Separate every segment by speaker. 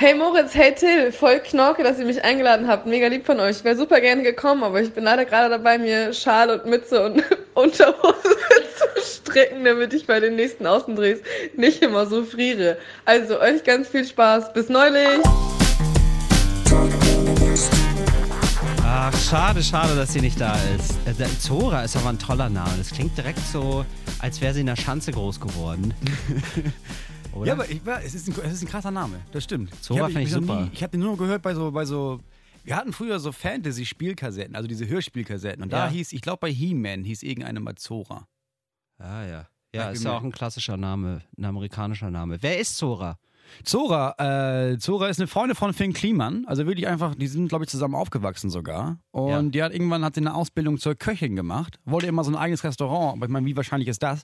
Speaker 1: Hey Moritz, hey Till, voll Knorke, dass ihr mich eingeladen habt. Mega lieb von euch. Ich wäre super gerne gekommen, aber ich bin leider gerade dabei, mir Schal und Mütze und Unterhose zu stricken, damit ich bei den nächsten Außendrehs nicht immer so friere. Also euch ganz viel Spaß. Bis neulich.
Speaker 2: Ach, schade, schade, dass sie nicht da ist. Äh, der Zora ist aber ein toller Name. Das klingt direkt so, als wäre sie in der Schanze groß geworden.
Speaker 3: Oder? Ja, aber ich, es, ist ein, es ist ein krasser Name, das stimmt.
Speaker 2: Zora finde ich, ich super.
Speaker 3: Nie, ich habe den nur gehört bei so, bei so wir hatten früher so Fantasy-Spielkassetten, also diese Hörspielkassetten. Und ja. da hieß, ich glaube bei He-Man hieß irgendeine mal Zora.
Speaker 2: Ah ja. Ja, ist ja auch ein klassischer Name, ein amerikanischer Name. Wer ist Zora?
Speaker 3: Zora, äh, Zora ist eine Freundin von Finn Kliman. Also wirklich einfach, die sind, glaube ich, zusammen aufgewachsen sogar. Und ja. die hat irgendwann hat sie eine Ausbildung zur Köchin gemacht. Wollte immer so ein eigenes Restaurant. Aber ich meine, wie wahrscheinlich ist das?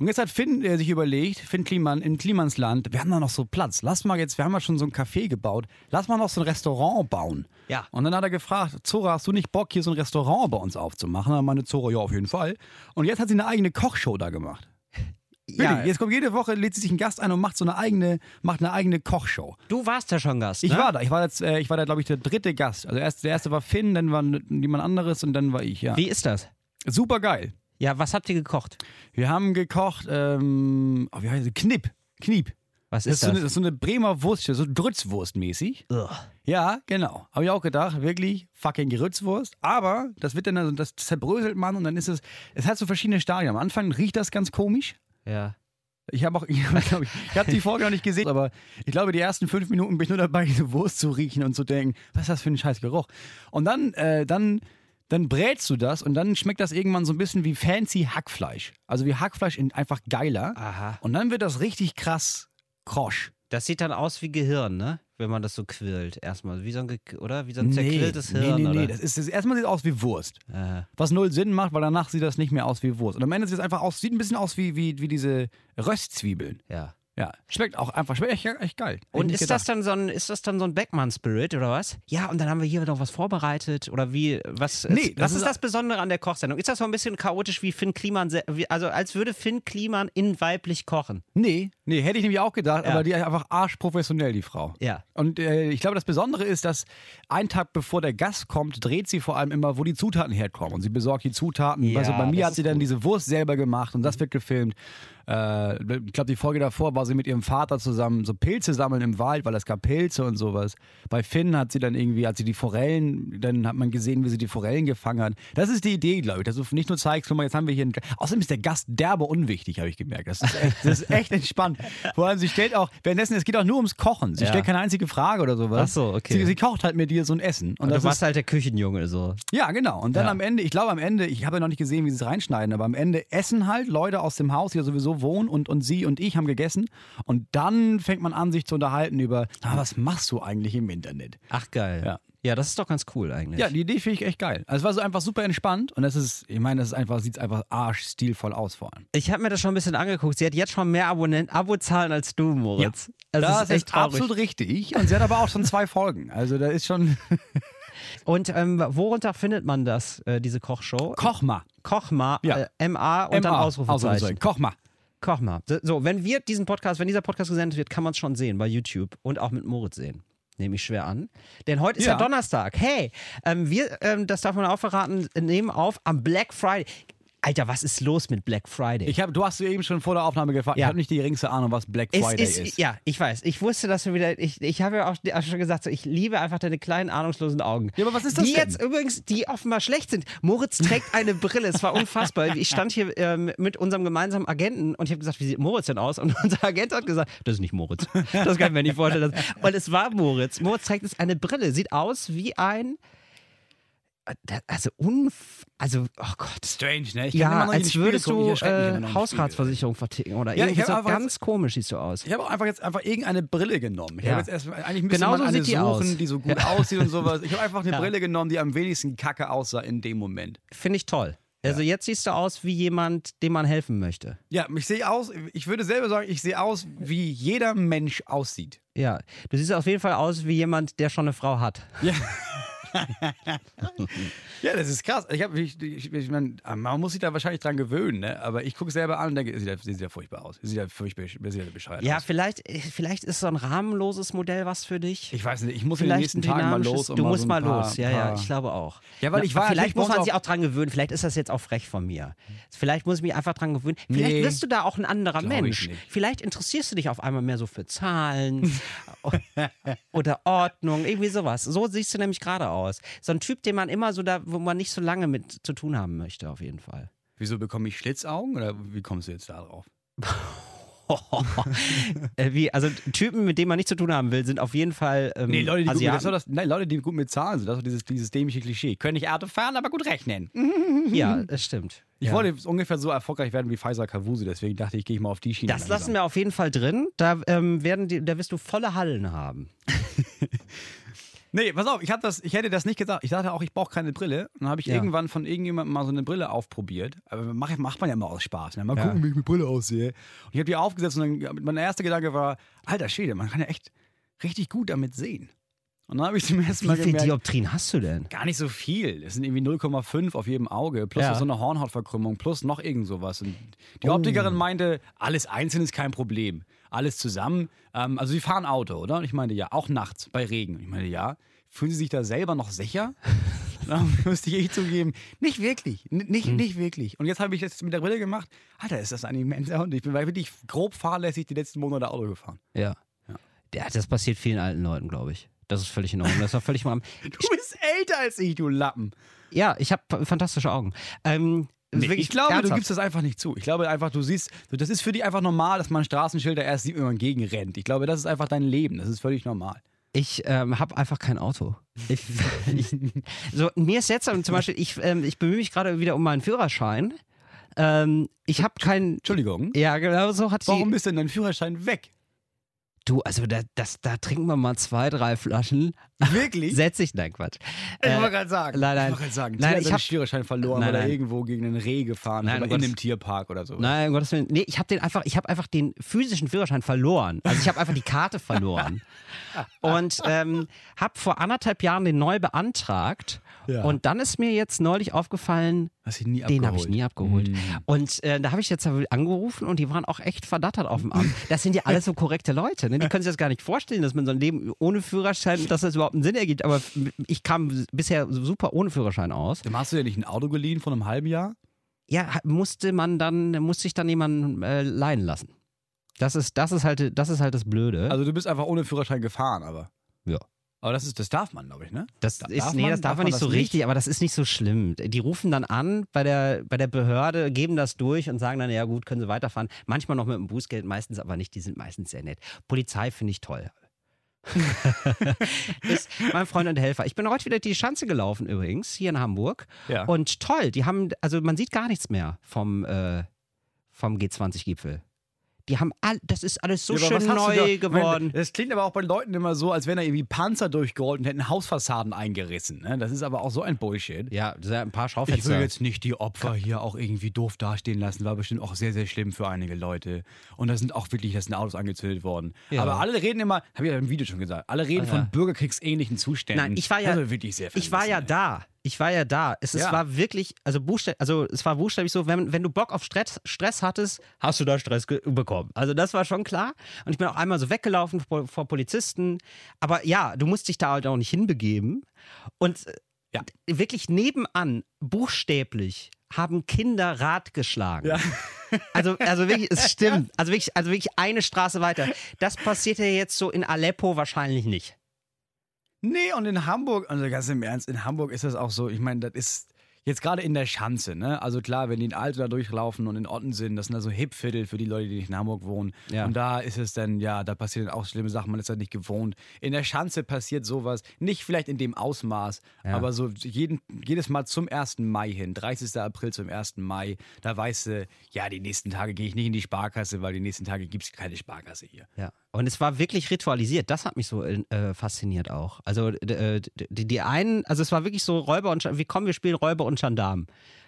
Speaker 3: Und jetzt hat Finn äh, sich überlegt, Finn Kliman in Klimansland, wir haben da noch so Platz. Lass mal jetzt, wir haben ja schon so ein Café gebaut, lass mal noch so ein Restaurant bauen.
Speaker 2: Ja.
Speaker 3: Und dann hat er gefragt, Zora, hast du nicht Bock, hier so ein Restaurant bei uns aufzumachen? Dann meinte Zora, ja, auf jeden Fall. Und jetzt hat sie eine eigene Kochshow da gemacht. Ja. Jetzt kommt jede Woche, lädt sie sich einen Gast ein und macht so eine eigene, macht eine eigene Kochshow.
Speaker 2: Du warst ja schon Gast.
Speaker 3: Ich
Speaker 2: ne?
Speaker 3: war da. Ich war, jetzt, äh, ich war da, glaube ich, der dritte Gast. Also erst, der erste war Finn, dann war jemand anderes und dann war ich, ja.
Speaker 2: Wie ist das?
Speaker 3: Super geil.
Speaker 2: Ja, was habt ihr gekocht?
Speaker 3: Wir haben gekocht, ähm, oh, wie heißt es? Knipp. Kniep.
Speaker 2: Was ist das? Ist
Speaker 3: das? So eine, das ist so eine Bremer Wurst, so Drützwurst-mäßig. Ja, genau. Habe ich auch gedacht, wirklich fucking Grützwurst. Aber das wird dann, also das zerbröselt man und dann ist es, es hat so verschiedene Stadien. Am Anfang riecht das ganz komisch.
Speaker 2: Ja.
Speaker 3: Ich habe auch, ich, ich, ich habe die Folge noch nicht gesehen, aber ich glaube, die ersten fünf Minuten bin ich nur dabei, diese Wurst zu riechen und zu denken, was ist das für ein scheiß Geruch? Und dann, äh, dann dann brätst du das und dann schmeckt das irgendwann so ein bisschen wie fancy Hackfleisch. Also wie Hackfleisch in einfach geiler.
Speaker 2: Aha.
Speaker 3: Und dann wird das richtig krass krosch.
Speaker 2: Das sieht dann aus wie Gehirn, ne? Wenn man das so quillt. Erstmal. Wie so ein, oder? Wie so ein zerquilltes
Speaker 3: nee,
Speaker 2: Hirn.
Speaker 3: Nee, nee,
Speaker 2: nee.
Speaker 3: Das ist, das erstmal sieht es aus wie Wurst.
Speaker 2: Aha.
Speaker 3: Was null Sinn macht, weil danach sieht das nicht mehr aus wie Wurst. Und am Ende sieht es einfach aus, sieht ein bisschen aus wie, wie, wie diese Röstzwiebeln.
Speaker 2: Ja.
Speaker 3: Ja, schmeckt auch einfach, schmeckt echt, echt geil.
Speaker 2: Und ist das, dann so ein, ist das dann so ein Beckmann-Spirit oder was? Ja, und dann haben wir hier noch was vorbereitet oder wie, was,
Speaker 3: nee,
Speaker 2: was ist, ist das Besondere an der Kochsendung? Ist das so ein bisschen chaotisch wie Finn Kliman, also als würde Finn Kliman in weiblich kochen?
Speaker 3: Nee, nee, hätte ich nämlich auch gedacht, ja. aber die ist einfach arschprofessionell, die Frau.
Speaker 2: Ja.
Speaker 3: Und äh, ich glaube, das Besondere ist, dass ein Tag bevor der Gast kommt, dreht sie vor allem immer, wo die Zutaten herkommen. Und sie besorgt die Zutaten.
Speaker 2: Ja,
Speaker 3: also bei mir hat sie
Speaker 2: gut.
Speaker 3: dann diese Wurst selber gemacht und das wird gefilmt. Äh, ich glaube, die Folge davor war sie mit ihrem Vater zusammen so Pilze sammeln im Wald, weil es gab Pilze und sowas. Bei Finn hat sie dann irgendwie, als sie die Forellen, dann hat man gesehen, wie sie die Forellen gefangen hat. Das ist die Idee, glaube ich, dass du nicht nur zeigst, guck mal, jetzt haben wir hier einen. Außerdem ist der Gast derbe unwichtig, habe ich gemerkt. Das ist echt, das ist echt entspannt. Vor allem, sie stellt auch, währenddessen, es geht auch nur ums Kochen. Sie
Speaker 2: Ja.
Speaker 3: stellt keine einzige Frage oder sowas.
Speaker 2: Ach so, okay.
Speaker 3: Sie, sie kocht halt mit dir so ein Essen. Und,
Speaker 2: Und
Speaker 3: das
Speaker 2: du warst
Speaker 3: ist,
Speaker 2: halt der Küchenjunge so.
Speaker 3: ja, genau. Und dann
Speaker 2: Ja.
Speaker 3: am Ende, ich glaube am Ende, ich habe ja noch nicht gesehen, wie sie es reinschneiden, aber am Ende essen halt Leute aus dem Haus, die ja sowieso wohnen und, und sie und ich haben gegessen. Und dann fängt man an, sich zu unterhalten über, na, was machst du eigentlich im Internet?
Speaker 2: Ach geil.
Speaker 3: Ja.
Speaker 2: Ja, das ist doch ganz cool eigentlich.
Speaker 3: Ja, die Idee finde ich echt geil. Also es war so einfach super entspannt und das ist, ich meine, das ist einfach, sieht einfach arschstilvoll aus vor allem.
Speaker 2: Ich habe mir das schon ein bisschen angeguckt. Sie hat jetzt schon mehr Abonnenten, Abozahlen als du, Moritz. Also
Speaker 3: das
Speaker 2: das ist echt traurig.
Speaker 3: absolut richtig. Und sie hat aber auch schon zwei Folgen. Also da ist schon,
Speaker 2: Und ähm, worunter findet man das, äh, diese Kochshow?
Speaker 3: koch mal.
Speaker 2: Kochma,
Speaker 3: Ja.
Speaker 2: äh, MA und dann Ausrufezeichen.
Speaker 3: Koch mal.
Speaker 2: Kochma. So, wenn wir diesen Podcast, wenn dieser Podcast gesendet wird, kann man es schon sehen bei YouTube und auch mit Moritz sehen. Nehme ich schwer an. Denn heute ist ja,
Speaker 3: Ja.
Speaker 2: Donnerstag. Hey, ähm, wir, ähm, das darf man auch verraten, nehmen auf am Black Friday. Alter, was ist los mit Black Friday?
Speaker 3: Ich hab, du hast eben schon vor der Aufnahme gefragt.
Speaker 2: Ja.
Speaker 3: Ich habe nicht die geringste Ahnung, was Black Friday
Speaker 2: ist,
Speaker 3: ist.
Speaker 2: Ja, ich weiß. Ich wusste, dass du wieder. Ich, ich habe ja auch auch schon gesagt, so, ich liebe einfach deine kleinen, ahnungslosen Augen.
Speaker 3: Ja, aber was ist das
Speaker 2: Die
Speaker 3: denn?
Speaker 2: jetzt übrigens, die offenbar schlecht sind. Moritz trägt eine Brille. Es war unfassbar. Ich stand hier ähm, mit unserem gemeinsamen Agenten und ich habe gesagt, wie sieht Moritz denn aus? Und unser Agent hat gesagt, das ist nicht Moritz. Das kann ich mir nicht vorstellen. Und es war Moritz. Moritz trägt jetzt eine Brille. Sieht aus wie ein. Also, unf also, oh Gott.
Speaker 3: Strange, ne? Ich
Speaker 2: Ja, als würdest du äh, Hausratsversicherung verticken oder
Speaker 3: Ja,
Speaker 2: irgendwie so ganz komisch siehst du aus.
Speaker 3: Ich habe auch einfach jetzt einfach irgendeine Brille genommen. Ich
Speaker 2: Ja.
Speaker 3: habe jetzt erst eigentlich müsste
Speaker 2: Genau
Speaker 3: man
Speaker 2: so
Speaker 3: eine
Speaker 2: die
Speaker 3: suchen,
Speaker 2: aus.
Speaker 3: die so gut aussieht und sowas. Ich habe einfach eine
Speaker 2: Ja.
Speaker 3: Brille genommen, die am wenigsten kacke aussah in dem Moment.
Speaker 2: Finde ich toll. Also jetzt siehst du aus wie jemand, dem man helfen möchte.
Speaker 3: Ja, ich sehe aus, ich würde selber sagen, ich sehe aus, wie jeder Mensch aussieht.
Speaker 2: Ja, du siehst auf jeden Fall aus wie jemand, der schon eine Frau hat.
Speaker 3: Ja. Ja, das ist krass. Ich hab, ich, ich, ich mein, man muss sich da wahrscheinlich dran gewöhnen, ne? aber ich gucke selber an und denke, sieht ja, sieht ja furchtbar aus. Sieht ja furchtbar sieht ja bescheuert
Speaker 2: Ja,
Speaker 3: aus.
Speaker 2: vielleicht, vielleicht ist so ein rahmenloses Modell was für dich.
Speaker 3: Ich weiß nicht, ich muss in den
Speaker 2: Vielleicht
Speaker 3: nächsten
Speaker 2: ein
Speaker 3: Tagen mal los. und
Speaker 2: Du musst
Speaker 3: so
Speaker 2: mal
Speaker 3: paar,
Speaker 2: los, ja, ja, ich glaube auch.
Speaker 3: Ja, weil ich war
Speaker 2: vielleicht
Speaker 3: natürlich
Speaker 2: muss man sich
Speaker 3: auch-
Speaker 2: dran gewöhnen. Vielleicht ist das jetzt auch frech von mir. Vielleicht muss ich mich einfach dran gewöhnen. Vielleicht
Speaker 3: Nee.
Speaker 2: wirst du da auch ein anderer Mensch. Vielleicht interessierst du dich auf einmal mehr so für Zahlen oder Ordnung, irgendwie sowas. So siehst du nämlich gerade aus. So ein Typ, den man immer so da, wo man nicht so lange mit zu tun haben möchte, auf jeden Fall.
Speaker 3: Wieso bekomme ich Schlitzaugen oder wie kommst du jetzt da drauf?
Speaker 2: Äh, Wie, also Typen, mit denen man nichts zu tun haben will, sind auf jeden Fall ähm,
Speaker 3: Nee, Leute, die, gut mit, das
Speaker 2: Asiaten.
Speaker 3: ist doch das, nein, Leute, die gut mit Zahlen sind, das ist dieses, dieses dämliche Klischee. Können nicht Auto fahren, aber gut rechnen.
Speaker 2: Ja, das stimmt.
Speaker 3: Ich
Speaker 2: ja.
Speaker 3: wollte ungefähr so erfolgreich werden wie Pfizer Kavusi, deswegen dachte ich, gehe ich mal auf die Schiene.
Speaker 2: Das lassen wir auf jeden Fall drin. Da ähm, werden die, da wirst du volle Hallen haben.
Speaker 3: Nee, pass auf, ich, hab das, ich hätte das nicht gesagt. Ich dachte auch, ich brauche keine Brille. Und dann habe ich
Speaker 2: Ja.
Speaker 3: irgendwann von irgendjemandem mal so eine Brille aufprobiert. Aber mach, macht man ja mal aus Spaß. Ne? Mal
Speaker 2: Ja.
Speaker 3: gucken, wie ich mit Brille aussehe. Und ich habe die aufgesetzt und dann, mein erster Gedanke war, alter Schwede, man kann ja echt richtig gut damit sehen. Und dann habe ich zum ersten
Speaker 2: Wie
Speaker 3: Mal
Speaker 2: viel
Speaker 3: gemerkt,
Speaker 2: Dioptrien hast du denn?
Speaker 3: gar nicht so viel. Es sind irgendwie 0,5 auf jedem Auge, plus
Speaker 2: Ja.
Speaker 3: so eine Hornhautverkrümmung, plus noch irgend sowas. Und die
Speaker 2: Oh.
Speaker 3: Optikerin meinte, alles einzeln ist kein Problem. Alles zusammen. Ähm, also sie fahren Auto, oder? Und ich meinte, ja, auch nachts bei Regen. Und ich meinte, ja. Fühlen Sie sich da selber noch sicher? Dann müsste ich echt zugeben, nicht wirklich, N nicht,
Speaker 2: Hm.
Speaker 3: nicht wirklich. Und jetzt habe ich das mit der Brille gemacht. Alter, ist das ein immenser Hund. Ich bin wirklich grob fahrlässig die letzten Monate Auto gefahren.
Speaker 2: Ja. ja. Das passiert vielen alten Leuten, glaube ich. Das ist völlig in Ordnung. Das war völlig mal.
Speaker 3: Du bist älter als ich, du Lappen.
Speaker 2: Ja, ich habe fantastische Augen. Ähm,
Speaker 3: Nee, ich glaube, du
Speaker 2: ernsthaft.
Speaker 3: gibst das einfach nicht zu. Ich glaube einfach, du siehst, das ist für dich einfach normal, dass man Straßenschilder erst sieht, wenn man gegenrennt. Ich glaube, das ist einfach dein Leben. Das ist völlig normal.
Speaker 2: Ich ähm, habe einfach kein Auto. Ich, ich, so, mir ist jetzt zum Beispiel, ich, ähm, ich bemühe mich gerade wieder um meinen Führerschein. Ähm, ich habe keinen.
Speaker 3: Entschuldigung.
Speaker 2: Ja, genau so hat
Speaker 3: Warum ist denn dein Führerschein weg?
Speaker 2: Du, also da, das, da trinken wir mal zwei, drei Flaschen.
Speaker 3: Wirklich?
Speaker 2: Setz ich, nein, Quatsch.
Speaker 3: Ich
Speaker 2: Äh,
Speaker 3: wollte gerade sagen.
Speaker 2: nein, nein.
Speaker 3: Ich wollte gerade sagen.
Speaker 2: Nein, ich
Speaker 3: ich
Speaker 2: hab-
Speaker 3: Führerschein verloren,
Speaker 2: Nein,
Speaker 3: er
Speaker 2: nein.
Speaker 3: irgendwo gegen einen Reh gefahren
Speaker 2: Nein,
Speaker 3: oder in einem Tierpark oder so.
Speaker 2: Nein, um Gottes Willen. Nee, ich habe den einfach, ich habe einfach den physischen Führerschein verloren. Also ich habe einfach die Karte verloren. Und ähm, habe vor anderthalb Jahren den neu beantragt.
Speaker 3: Ja.
Speaker 2: Und dann ist mir jetzt neulich aufgefallen, den habe ich nie abgeholt. Und äh, da habe ich jetzt angerufen und die waren auch echt verdattert auf dem Amt. Das sind ja alles so korrekte Leute. Ne? Die können sich das gar nicht vorstellen, dass man so ein Leben ohne Führerschein, dass das überhaupt einen Sinn ergibt. Aber ich kam bisher super ohne Führerschein aus.
Speaker 3: Dann hast du ja nicht ein Auto geliehen von einem halben Jahr?
Speaker 2: Ja, musste man dann, musste ich dann jemanden äh, leihen lassen. Das ist, das ist halt, das ist halt das Blöde.
Speaker 3: Also du bist einfach ohne Führerschein gefahren, aber.
Speaker 2: Ja.
Speaker 3: Aber das, ist, das darf man, glaube ich, ne?
Speaker 2: das
Speaker 3: Da-
Speaker 2: ist,
Speaker 3: darf
Speaker 2: nee,
Speaker 3: man-
Speaker 2: das darf,
Speaker 3: darf
Speaker 2: man nicht so
Speaker 3: nicht?
Speaker 2: richtig, aber das ist nicht so schlimm. Die rufen dann an bei der, bei der Behörde, geben das durch und sagen dann, ja gut, können sie weiterfahren. Manchmal noch mit dem Bußgeld, meistens aber nicht. Die sind meistens sehr nett. Polizei finde ich toll. ist mein Freund und Helfer. Ich bin heute wieder die Schanze gelaufen übrigens, hier in Hamburg.
Speaker 3: Ja.
Speaker 2: Und toll, die haben, also man sieht gar nichts mehr vom, äh, vom G20-Gipfel. Die haben all, das ist alles so
Speaker 3: Ja,
Speaker 2: schön neu
Speaker 3: da- Ich
Speaker 2: geworden.
Speaker 3: Das klingt aber auch bei Leuten immer so, als wenn da irgendwie Panzer durchgerollt und hätten Hausfassaden eingerissen. Ne? Das ist aber auch so ein Bullshit.
Speaker 2: ja, das ein paar
Speaker 3: Ich
Speaker 2: Schaufenster.
Speaker 3: will jetzt nicht die Opfer hier auch irgendwie doof dastehen lassen, war bestimmt auch sehr, sehr schlimm für einige Leute. Und da sind auch wirklich, da sind Autos angezündet worden.
Speaker 2: Ja.
Speaker 3: Aber alle reden immer, habe ich ja im Video schon gesagt, alle reden
Speaker 2: Ja.
Speaker 3: von bürgerkriegsähnlichen Zuständen.
Speaker 2: Nein, ich war ja,
Speaker 3: Also wirklich sehr
Speaker 2: ich war ja da. Ich war ja da. Es, es
Speaker 3: Ja.
Speaker 2: war wirklich, also buchstäblich, also es war buchstäblich so, wenn, wenn du Bock auf Stress, Stress hattest, hast du da Stress bekommen. Also das war schon klar. Und ich bin auch einmal so weggelaufen vor, vor Polizisten. Aber ja, du musst dich da halt auch nicht hinbegeben. Und äh,
Speaker 3: Ja.
Speaker 2: wirklich nebenan, buchstäblich, haben Kinder Rad geschlagen.
Speaker 3: Ja.
Speaker 2: Also, also wirklich, es stimmt. Also wirklich, also wirklich eine Straße weiter. Das passiert ja jetzt so in Aleppo wahrscheinlich nicht.
Speaker 3: Nee, und in Hamburg, also ganz im Ernst, in Hamburg ist das auch so, ich meine, das ist jetzt gerade in der Schanze, ne? Also klar, wenn die in Alto da durchlaufen und in Otten sind, das sind also Hipviertel für die Leute, die nicht in Hamburg wohnen.
Speaker 2: Ja.
Speaker 3: Und da ist es dann, ja, da passieren auch schlimme Sachen, man ist halt nicht gewohnt. In der Schanze passiert sowas, nicht vielleicht in dem Ausmaß,
Speaker 2: Ja.
Speaker 3: aber so jeden, jedes Mal zum 1. Mai hin, 30. April zum 1. Mai, da weißt du, ja, die nächsten Tage gehe ich nicht in die Sparkasse, weil die nächsten Tage gibt es keine Sparkasse hier.
Speaker 2: Ja. Und es war wirklich ritualisiert. Das hat mich so äh, fasziniert auch. Also äh, die, die einen, also es war wirklich so Räuber und wie kommen wir spielen Räuber und Gendarm.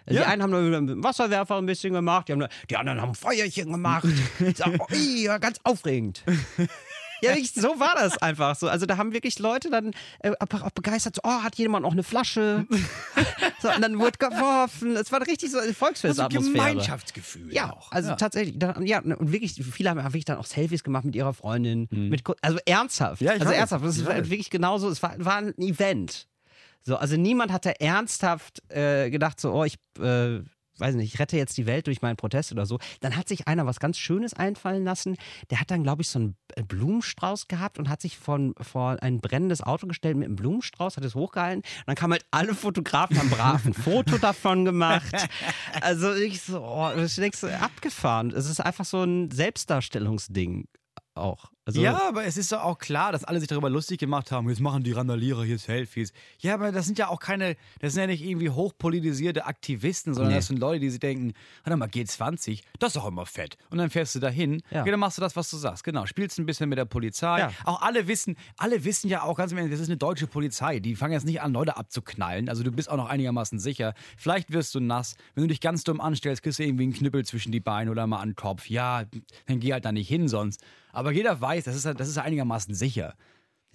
Speaker 2: Die
Speaker 3: Ja.
Speaker 2: einen haben nur mit dem Wasserwerfer ein bisschen gemacht, die, haben, die anderen haben Feuerchen gemacht. Ich sag, oh, ganz aufregend. Ja, wirklich, so war das einfach so. Also da haben wirklich Leute dann äh, auch begeistert, so, oh, hat jemand noch eine Flasche? so, und dann wurde geworfen. Es war richtig so eine Volksfestatmosphäre.
Speaker 3: Gemeinschaftsgefühl
Speaker 2: Ja, also tatsächlich, da, ja, und wirklich, viele haben wirklich dann auch Selfies gemacht mit ihrer Freundin. Mit, Ko- also ernsthaft.
Speaker 3: Ja, ich
Speaker 2: also ernsthaft. Das war wirklich genauso, es war, war ein Event. So, also niemand hatte ernsthaft äh, gedacht, so, oh, ich äh, weiß nicht, ich rette jetzt die Welt durch meinen Protest oder so. Dann hat sich einer was ganz Schönes einfallen lassen. Der hat dann, glaube ich, so einen äh, Blumenstrauß gehabt und hat sich von, vor ein brennendes Auto gestellt mit einem Blumenstrauß, hat es hochgehalten. Und dann kamen halt alle Fotografen, haben brav ein Foto davon gemacht. Also ich so, oh, das du, abgefahren. Es ist einfach so ein Selbstdarstellungsding auch. Also,
Speaker 3: ja, aber es ist doch auch klar, dass alle sich darüber lustig gemacht haben. Jetzt machen die Randalierer hier Selfies. Ja, aber das sind ja auch keine, das sind ja nicht irgendwie hochpolitisierte Aktivisten, sondern
Speaker 2: Nee.
Speaker 3: das sind Leute, die sich denken, warte mal, G20, das ist doch immer fett. Und dann fährst du dahin,
Speaker 2: Ja.
Speaker 3: dann machst du das, was du sagst. Genau, spielst ein bisschen mit der Polizei.
Speaker 2: Ja.
Speaker 3: Auch alle wissen, alle wissen ja auch ganz im Ernst, das ist eine deutsche Polizei. Die fangen jetzt nicht an, Leute abzuknallen. Also du bist auch noch einigermaßen sicher. Vielleicht wirst du nass. Wenn du dich ganz dumm anstellst, kriegst du irgendwie einen Knüppel zwischen die Beine oder mal an den Kopf. Ja, dann geh halt da nicht hin sonst. Aber jeder weiß, das ist, das ist einigermaßen sicher.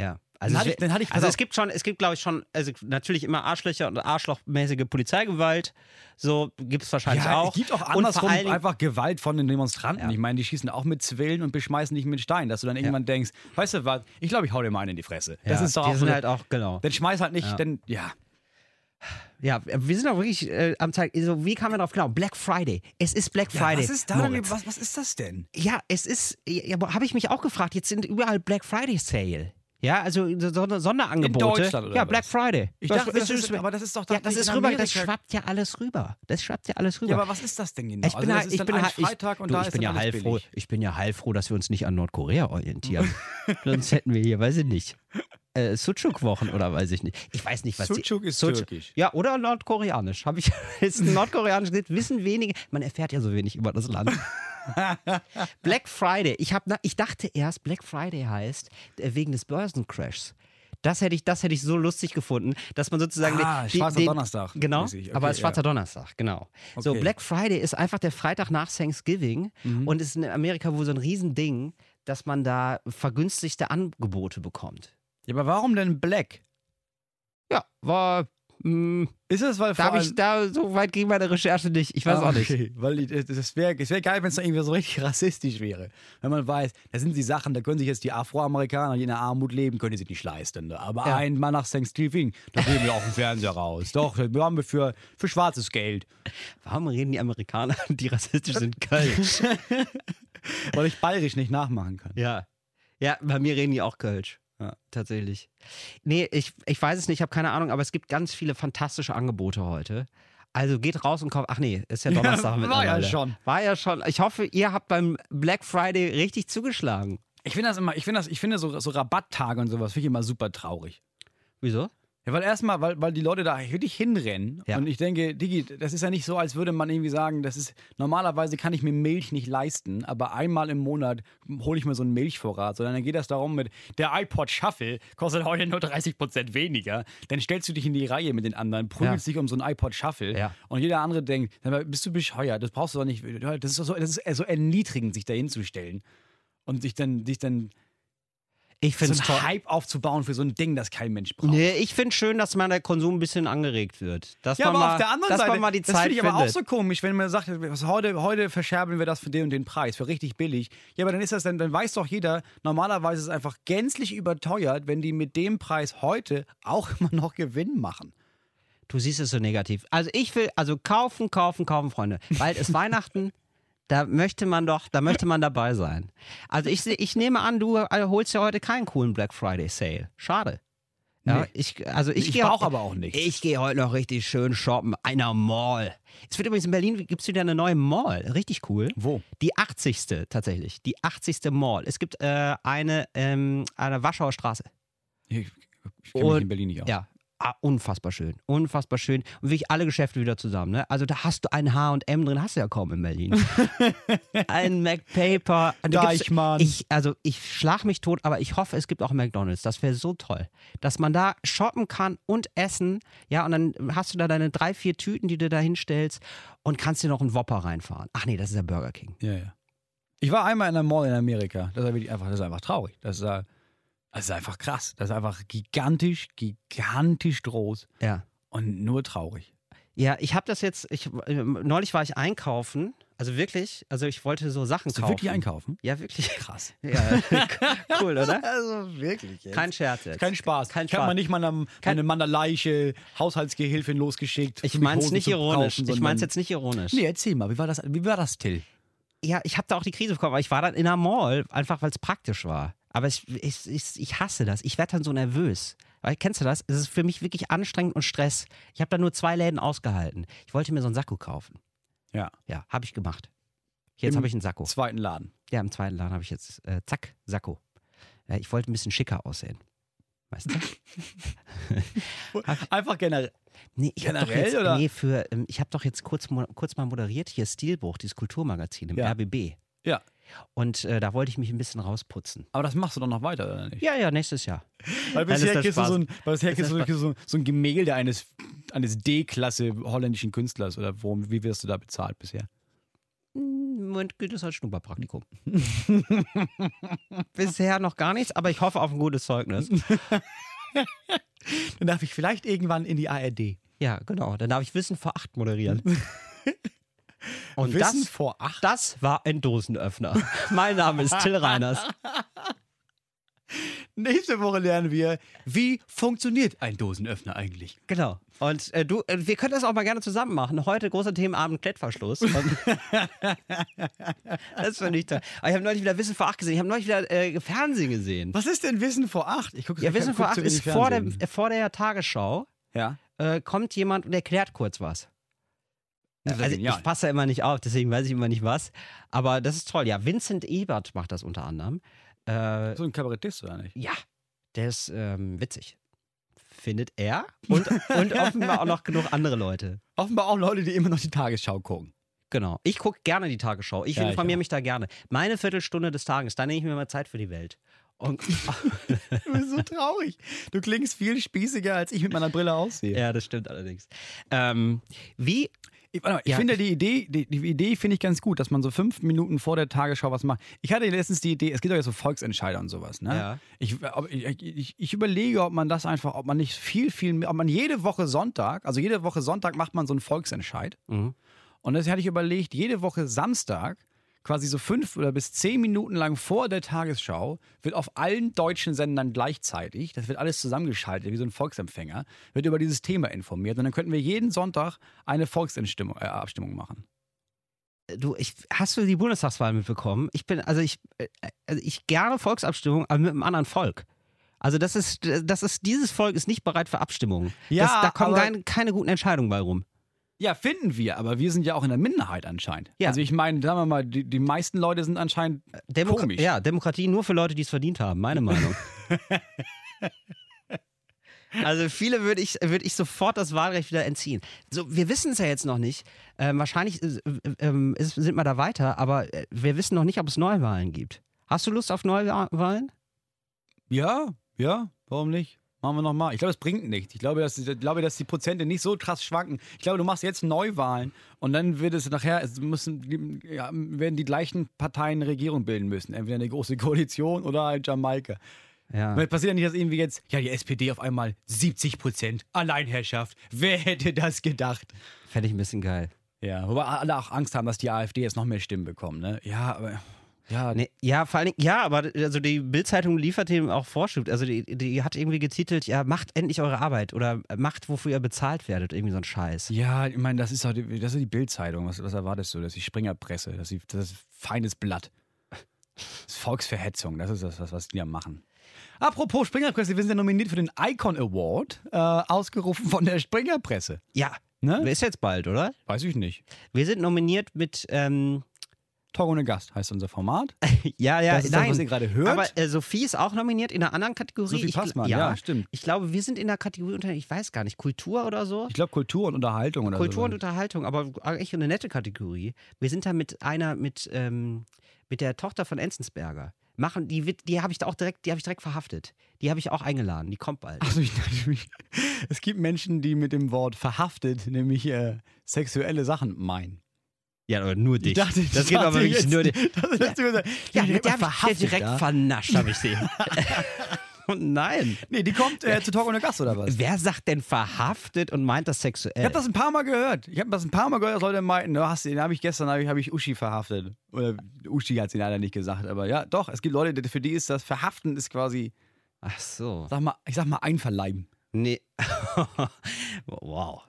Speaker 2: Ja. Also,
Speaker 3: Dann hatte
Speaker 2: es-
Speaker 3: ich- dann hatte ich-
Speaker 2: also es gibt schon, es gibt glaube ich schon, also natürlich immer Arschlöcher und arschlochmäßige Polizeigewalt. So gibt es wahrscheinlich
Speaker 3: Ja,
Speaker 2: auch.
Speaker 3: es gibt auch andersrum
Speaker 2: allen
Speaker 3: einfach Gewalt von den Demonstranten.
Speaker 2: Ja.
Speaker 3: Ich meine, die schießen auch mit Zwillen und beschmeißen dich mit Steinen, dass du dann irgendwann denkst, weißt du was, ich glaube, ich hau dir mal einen in die Fresse. Das
Speaker 2: ja,
Speaker 3: ist doch
Speaker 2: die
Speaker 3: auch
Speaker 2: sind halt auch, genau.
Speaker 3: Dann schmeiß halt nicht,
Speaker 2: Ja.
Speaker 3: denn ja.
Speaker 2: Ja, wir sind auch wirklich äh, am Tag, so, wie kam man drauf? Genau, Black Friday. Es ist Black Friday.
Speaker 3: was ist da denn, was, was ist das denn?
Speaker 2: Ja, es ist, ja, habe ich mich auch gefragt, jetzt sind überall Black Friday Sale. Ja, also so, so Sonderangebote.
Speaker 3: In Deutschland oder
Speaker 2: ja? Black Friday.
Speaker 3: Ich dachte, das ist- aber das ist doch
Speaker 2: Ja, das ist rüber, das schwappt ja alles rüber. Das schwappt ja alles rüber.
Speaker 3: Ja, aber was ist das denn genau?
Speaker 2: Ich bin,
Speaker 3: also, das
Speaker 2: ich bin ich,
Speaker 3: Freitag und
Speaker 2: du,
Speaker 3: da
Speaker 2: ich
Speaker 3: ist
Speaker 2: bin ja heilfroh. Ich bin ja heilfroh, dass wir uns nicht an Nordkorea orientieren. Sonst hätten wir hier, weiß ich nicht, äh, Sucuk-Wochen oder weiß ich nicht. Ich weiß nicht, was
Speaker 3: Sucuk
Speaker 2: die,
Speaker 3: ist türkisch.
Speaker 2: Ja, oder nordkoreanisch. Habe ich ist nordkoreanisch wissen wenige. Man erfährt ja so wenig über das Land. Black Friday. Ich, hab, ich dachte erst, Black Friday heißt äh, wegen des Börsencrashs. Das hätte ich, das hätte ich so lustig gefunden, dass man sozusagen
Speaker 3: Ah,
Speaker 2: den,
Speaker 3: Schwarzer Donnerstag
Speaker 2: Genau,
Speaker 3: mäßig.
Speaker 2: aber
Speaker 3: Okay,
Speaker 2: als Schwarzer
Speaker 3: ja.
Speaker 2: Donnerstag, genau. So
Speaker 3: Okay.
Speaker 2: Black Friday ist einfach der Freitag nach Thanksgiving
Speaker 3: Mhm.
Speaker 2: und ist in Amerika wohl so ein Riesending, dass man da vergünstigste Angebote bekommt.
Speaker 3: Ja, aber warum denn Black?
Speaker 2: Ja, war. Mh,
Speaker 3: Ist es, weil
Speaker 2: da
Speaker 3: vor
Speaker 2: ich da so weit ging meine Recherche nicht. Ich weiß
Speaker 3: Ah,
Speaker 2: auch nicht.
Speaker 3: okay. Weil ich- das wäre es wär geil, wenn es da irgendwie so richtig rassistisch wäre. Wenn man weiß, das sind die Sachen, da können sich jetzt die Afroamerikaner, die in der Armut leben, können die sich nicht leisten. ne? Aber
Speaker 2: Ja.
Speaker 3: einmal nach Thanksgiving, da geben wir auch den Fernseher raus. Doch, wir haben wir für, für schwarzes Geld.
Speaker 2: Warum reden die Amerikaner, die rassistisch sind, Kölsch?
Speaker 3: Weil ich bayerisch nicht nachmachen kann.
Speaker 2: ja. Ja, bei mir reden die auch Kölsch.
Speaker 3: Ja.
Speaker 2: Tatsächlich. Nee, ich, ich weiß es nicht, ich habe keine Ahnung, aber es gibt ganz viele fantastische Angebote heute. Also geht raus und kauft. Ach nee, ist ja Donnerstag
Speaker 3: war ja schon.
Speaker 2: War ja schon. Ich hoffe, ihr habt beim Black Friday richtig zugeschlagen.
Speaker 3: Ich finde das immer, ich finde das, ich finde so, so Rabatttage und sowas finde ich immer super traurig.
Speaker 2: Wieso?
Speaker 3: Ja, weil erstmal, weil, weil die Leute da wirklich hinrennen.
Speaker 2: Ja.
Speaker 3: Und ich denke, Digi, das ist ja nicht so, als würde man irgendwie sagen, das ist, normalerweise kann ich mir Milch nicht leisten, aber einmal im Monat hole ich mir so einen Milchvorrat. Sondern dann geht das darum mit, der iPod Shuffle kostet heute nur 30% weniger. Dann stellst du dich in die Reihe mit den anderen, prügelst dich um so einen iPod Shuffle.
Speaker 2: Ja.
Speaker 3: Und jeder andere denkt, bist du bescheuert, das brauchst du doch nicht. Das ist, so, das ist so erniedrigend, sich da hinzustellen. Und sich dann, sich dann
Speaker 2: Ich
Speaker 3: so
Speaker 2: finde es
Speaker 3: einen
Speaker 2: toll.
Speaker 3: Hype aufzubauen für so ein Ding, das kein Mensch braucht.
Speaker 2: Nee, ich finde schön, dass man der Konsum ein bisschen angeregt wird. Dass
Speaker 3: Ja,
Speaker 2: man
Speaker 3: aber
Speaker 2: mal,
Speaker 3: auf der anderen Seite,
Speaker 2: mal die
Speaker 3: das finde ich aber
Speaker 2: findet.
Speaker 3: auch so komisch, wenn man sagt, was, heute, heute verscherbeln wir das für den und den Preis, für richtig billig. Ja, aber dann ist das, dann, dann weiß doch jeder, normalerweise ist es einfach gänzlich überteuert, wenn die mit dem Preis heute auch immer noch Gewinn machen.
Speaker 2: Du siehst es so negativ. Also ich will, also kaufen, kaufen, kaufen, Freunde. Bald ist Weihnachten. Da möchte man doch, da möchte man dabei sein. Also ich, ich nehme an, du äh, holst ja heute keinen coolen Black Friday Sale. Schade. Ja,
Speaker 3: Nee.
Speaker 2: ich, also ich,
Speaker 3: Ich
Speaker 2: gehe auch-
Speaker 3: aber auch nichts.
Speaker 2: Ich gehe heute noch richtig schön shoppen. Einer Mall. Es wird übrigens in Berlin, gibt es wieder eine neue Mall. Richtig cool.
Speaker 3: Wo?
Speaker 2: Die 80. tatsächlich. Die 80. Mall. Es gibt äh, eine, ähm, eine Warschauer Straße.
Speaker 3: Ich, ich kenne mich in Berlin nicht aus.
Speaker 2: Ja. Ah, unfassbar schön. Unfassbar schön. Und wirklich alle Geschäfte wieder zusammen. Ne? Also da hast du ein H&M drin, hast du ja kaum in Berlin. ein gibt's-
Speaker 3: Deichmann.
Speaker 2: Ich, also ich schlag mich tot, aber ich hoffe, es gibt auch McDonalds. Das wäre so toll. Dass man da shoppen kann und essen. Ja, und dann hast du da deine drei, vier Tüten, die du da hinstellst und kannst dir noch einen Whopper reinfahren. Ach nee, das ist ja Burger King.
Speaker 3: Ja, ja. Ich war einmal in einem Mall in Amerika. Das ist einfach, das ist einfach traurig. Das ist, äh, das ist einfach krass. Das ist einfach gigantisch, gigantisch groß
Speaker 2: Ja.
Speaker 3: und nur traurig.
Speaker 2: Ja, ich habe das jetzt, ich, äh, neulich war ich einkaufen, also wirklich, also ich wollte so Sachen
Speaker 3: du
Speaker 2: kaufen.
Speaker 3: wirklich einkaufen?
Speaker 2: Ja, wirklich.
Speaker 3: Krass.
Speaker 2: Ja, cool, oder?
Speaker 3: Also wirklich jetzt.
Speaker 2: Kein Scherz jetzt.
Speaker 3: Kein Spaß.
Speaker 2: Kein
Speaker 3: ich habe
Speaker 2: Spaß.
Speaker 3: mal nicht mal eine, meine Mandaleiche Haushaltsgehilfin losgeschickt.
Speaker 2: Ich meine es nicht ironisch.
Speaker 3: kaufen,
Speaker 2: ich meine es jetzt nicht ironisch.
Speaker 3: Nee, erzähl mal, wie war das, wie war das Till?
Speaker 2: Ja, ich habe da auch die Krise bekommen, aber ich war dann in einer Mall, einfach weil es praktisch war. Aber ich, ich, ich, ich hasse das. Ich werde dann so nervös. Weil, kennst du das? Es ist für mich wirklich anstrengend und Stress. Ich habe da nur zwei Läden ausgehalten. Ich wollte mir so einen Sakko kaufen.
Speaker 3: Ja.
Speaker 2: Ja, habe ich gemacht. Jetzt
Speaker 3: Im
Speaker 2: habe ich einen Sakko.
Speaker 3: Zweiten Laden.
Speaker 2: Ja, im zweiten Laden habe ich jetzt, äh, zack, Sakko. Ja, ich wollte ein bisschen schicker aussehen. Weißt du?
Speaker 3: Einfach generell.
Speaker 2: Nee, ich habe doch
Speaker 3: Generell,
Speaker 2: jetzt,
Speaker 3: oder?
Speaker 2: nee, für, ähm, ich habe doch jetzt kurz, kurz mal moderiert hier Stilbruch, dieses Kulturmagazin im
Speaker 3: Ja.
Speaker 2: RBB.
Speaker 3: Ja.
Speaker 2: Und äh, da wollte ich mich ein bisschen rausputzen.
Speaker 3: Aber das machst du doch noch weiter, oder nicht?
Speaker 2: Ja, ja, nächstes Jahr.
Speaker 3: Weil bisher
Speaker 2: das
Speaker 3: kriegst du so ein, weil bisher kriegst
Speaker 2: das
Speaker 3: du so, so ein Gemälde eines, eines D-Klasse holländischen Künstlers. Oder worum, wie wirst du da bezahlt bisher?
Speaker 2: Im Moment gilt es als Schnupperpraktikum. Bisher noch gar nichts, aber ich hoffe auf ein gutes Zeugnis.
Speaker 3: Dann darf ich vielleicht irgendwann in die ARD.
Speaker 2: Ja, genau. Dann darf ich Wissen vor acht moderieren. Und
Speaker 3: Wissen
Speaker 2: das,
Speaker 3: vor acht.
Speaker 2: das war ein Dosenöffner. Mein Name ist Till Reiners.
Speaker 3: Nächste Woche lernen wir, wie funktioniert ein Dosenöffner eigentlich.
Speaker 2: Genau. Und äh, du, äh, wir können das auch mal gerne zusammen machen. Heute großer Themenabend Klettverschluss. Das finde ich toll. Aber ich habe neulich wieder Wissen vor acht gesehen. Ich habe neulich wieder äh, Fernsehen gesehen.
Speaker 3: Was ist denn Wissen vor acht? Ich gucke
Speaker 2: Ja, Wissen vor acht ist vor der, vor der Tagesschau.
Speaker 3: Ja.
Speaker 2: Äh, kommt jemand und erklärt kurz was. Also
Speaker 3: genial.
Speaker 2: ich passe immer nicht auf, deswegen weiß ich immer nicht was. Aber das ist toll. Ja, Vincent Ebert macht das unter anderem. Äh,
Speaker 3: So ein Kabarettist oder nicht?
Speaker 2: ja, der ist ähm, witzig. Findet er. Und, und offenbar auch noch genug andere Leute.
Speaker 3: Offenbar auch Leute, die immer noch die Tagesschau gucken.
Speaker 2: Genau. Ich gucke gerne die Tagesschau. Ich
Speaker 3: Ja,
Speaker 2: informiere mich da gerne. Meine Viertelstunde des Tages, da nehme ich mir mal Zeit für die Welt. Und,
Speaker 3: Du bist so traurig. Du klingst viel spießiger, als ich mit meiner Brille aussehe.
Speaker 2: ja, das stimmt allerdings. Ähm, wie
Speaker 3: Ich, mal, ich
Speaker 2: Ja.
Speaker 3: finde die Idee, die, die Idee finde ich ganz gut, dass man so fünf Minuten vor der Tagesschau was macht. Ich hatte letztens die Idee, es gibt doch jetzt so Volksentscheider und sowas, ne?
Speaker 2: Ja.
Speaker 3: Ich, ob- ich, ich, ich überlege, ob man das einfach, ob man nicht viel, viel mehr, ob man jede Woche Sonntag, also jede Woche Sonntag macht man so einen Volksentscheid.
Speaker 2: Mhm.
Speaker 3: Und das hatte ich überlegt, jede Woche Samstag, quasi so fünf oder bis zehn Minuten lang vor der Tagesschau, wird auf allen deutschen Sendern gleichzeitig, das wird alles zusammengeschaltet, wie so ein Volksempfänger, wird über dieses Thema informiert. Und dann könnten wir jeden Sonntag eine Volksabstimmung äh, machen.
Speaker 2: Du, ich, hast du die Bundestagswahl mitbekommen? Ich bin, also ich, äh, also ich gerne Volksabstimmung, aber mit einem anderen Volk. Also das ist, das ist, dieses Volk ist nicht bereit für Abstimmungen.
Speaker 3: Ja,
Speaker 2: das, da kommen keine, keine guten Entscheidungen bei rum.
Speaker 3: Ja, finden wir, aber wir sind ja auch in der Minderheit anscheinend.
Speaker 2: Ja.
Speaker 3: Also ich meine, sagen wir mal, die, die meisten Leute sind anscheinend
Speaker 2: Demokra
Speaker 3: komisch.
Speaker 2: Ja, Demokratie nur für Leute, die es verdient haben, meine Meinung. Also viele würde ich, würde ich sofort das Wahlrecht wieder entziehen. So, wir wissen es ja jetzt noch nicht. Ähm, wahrscheinlich äh, ähm, ist, sind wir da weiter, aber äh, wir wissen noch nicht, ob es Neuwahlen gibt. Hast du Lust auf Neuwahlen?
Speaker 3: Ja, ja, warum nicht? Machen wir nochmal. Ich glaube, es bringt nichts. Ich glaube, dass, ich glaube, dass die Prozente nicht so krass schwanken. Ich glaube, du machst jetzt Neuwahlen und dann wird es nachher, es müssen, ja, werden die gleichen Parteien eine Regierung bilden müssen. Entweder eine große Koalition oder halt Jamaika.
Speaker 2: Ja.
Speaker 3: Weil passiert ja nicht, dass irgendwie jetzt, ja, die SPD auf einmal 70 Prozent, Alleinherrschaft. Wer hätte das gedacht?
Speaker 2: Fände ich ein bisschen geil.
Speaker 3: Ja, wobei alle auch Angst haben, dass die AfD jetzt noch mehr Stimmen bekommt, ne? Ja, aber. Ja,
Speaker 2: Nee, ja, vor allen Dingen, ja, aber also die Bild-Zeitung liefert dem auch Vorschub. Also die, die hat irgendwie getitelt, ja, macht endlich eure Arbeit oder macht, wofür ihr bezahlt werdet. Irgendwie so ein Scheiß.
Speaker 3: Ja, ich meine, das ist doch die, das ist die Bildzeitung. Was, was erwartest du? Das ist die Springerpresse. Das ist, das ist feines Blatt. Das ist Volksverhetzung. Das ist das, was, die da machen. Apropos Springerpresse, wir sind ja nominiert für den Icon Award, äh, ausgerufen von der Springerpresse.
Speaker 2: Ja,
Speaker 3: Ne?
Speaker 2: ist jetzt bald, oder?
Speaker 3: Weiß ich nicht.
Speaker 2: Wir sind nominiert mit, ähm,
Speaker 3: Talk ohne Gast heißt unser Format.
Speaker 2: ja, ja,
Speaker 3: Das ist das,
Speaker 2: nein.
Speaker 3: was ihr gerade hört?
Speaker 2: Aber äh, Sophie ist auch nominiert in einer anderen Kategorie.
Speaker 3: Sophie Passmann, ja, stimmt.
Speaker 2: Ich glaube, wir sind in der Kategorie unter, ich weiß gar nicht, Kultur oder so.
Speaker 3: Ich glaube Kultur und Unterhaltung oder
Speaker 2: Kultur und
Speaker 3: so.
Speaker 2: Unterhaltung, aber eigentlich eine nette Kategorie. Wir sind da mit einer, mit, ähm, mit der Tochter von Enzensberger. Machen, die, die habe ich da auch direkt, die habe ich direkt verhaftet. Die habe ich auch eingeladen, die kommt bald.
Speaker 3: Also ich dachte, es gibt Menschen, die mit dem Wort verhaftet, nämlich äh, sexuelle Sachen meinen.
Speaker 2: Ja, aber nur dich.
Speaker 3: Ich dachte,
Speaker 2: das geht aber wirklich nur dich. Ja, mit der habe ich
Speaker 3: verhaftet
Speaker 2: direkt
Speaker 3: da.
Speaker 2: vernascht, habe ich sie. Und nein.
Speaker 3: Nee, die kommt äh, zu Talk ohne Gast oder was?
Speaker 2: Wer sagt denn verhaftet und meint das sexuell?
Speaker 3: Ich habe das ein paar Mal gehört. Ich habe das ein paar Mal gehört, dass Leute meinten, du hast den habe ich gestern habe ich, hab ich Uschi verhaftet. Oder Uschi hat sie leider nicht gesagt, aber ja, doch, es gibt Leute, für die ist das Verhaften ist quasi,
Speaker 2: Ach so.
Speaker 3: sag mal, ich sag mal einverleiben.
Speaker 2: Nee. wow.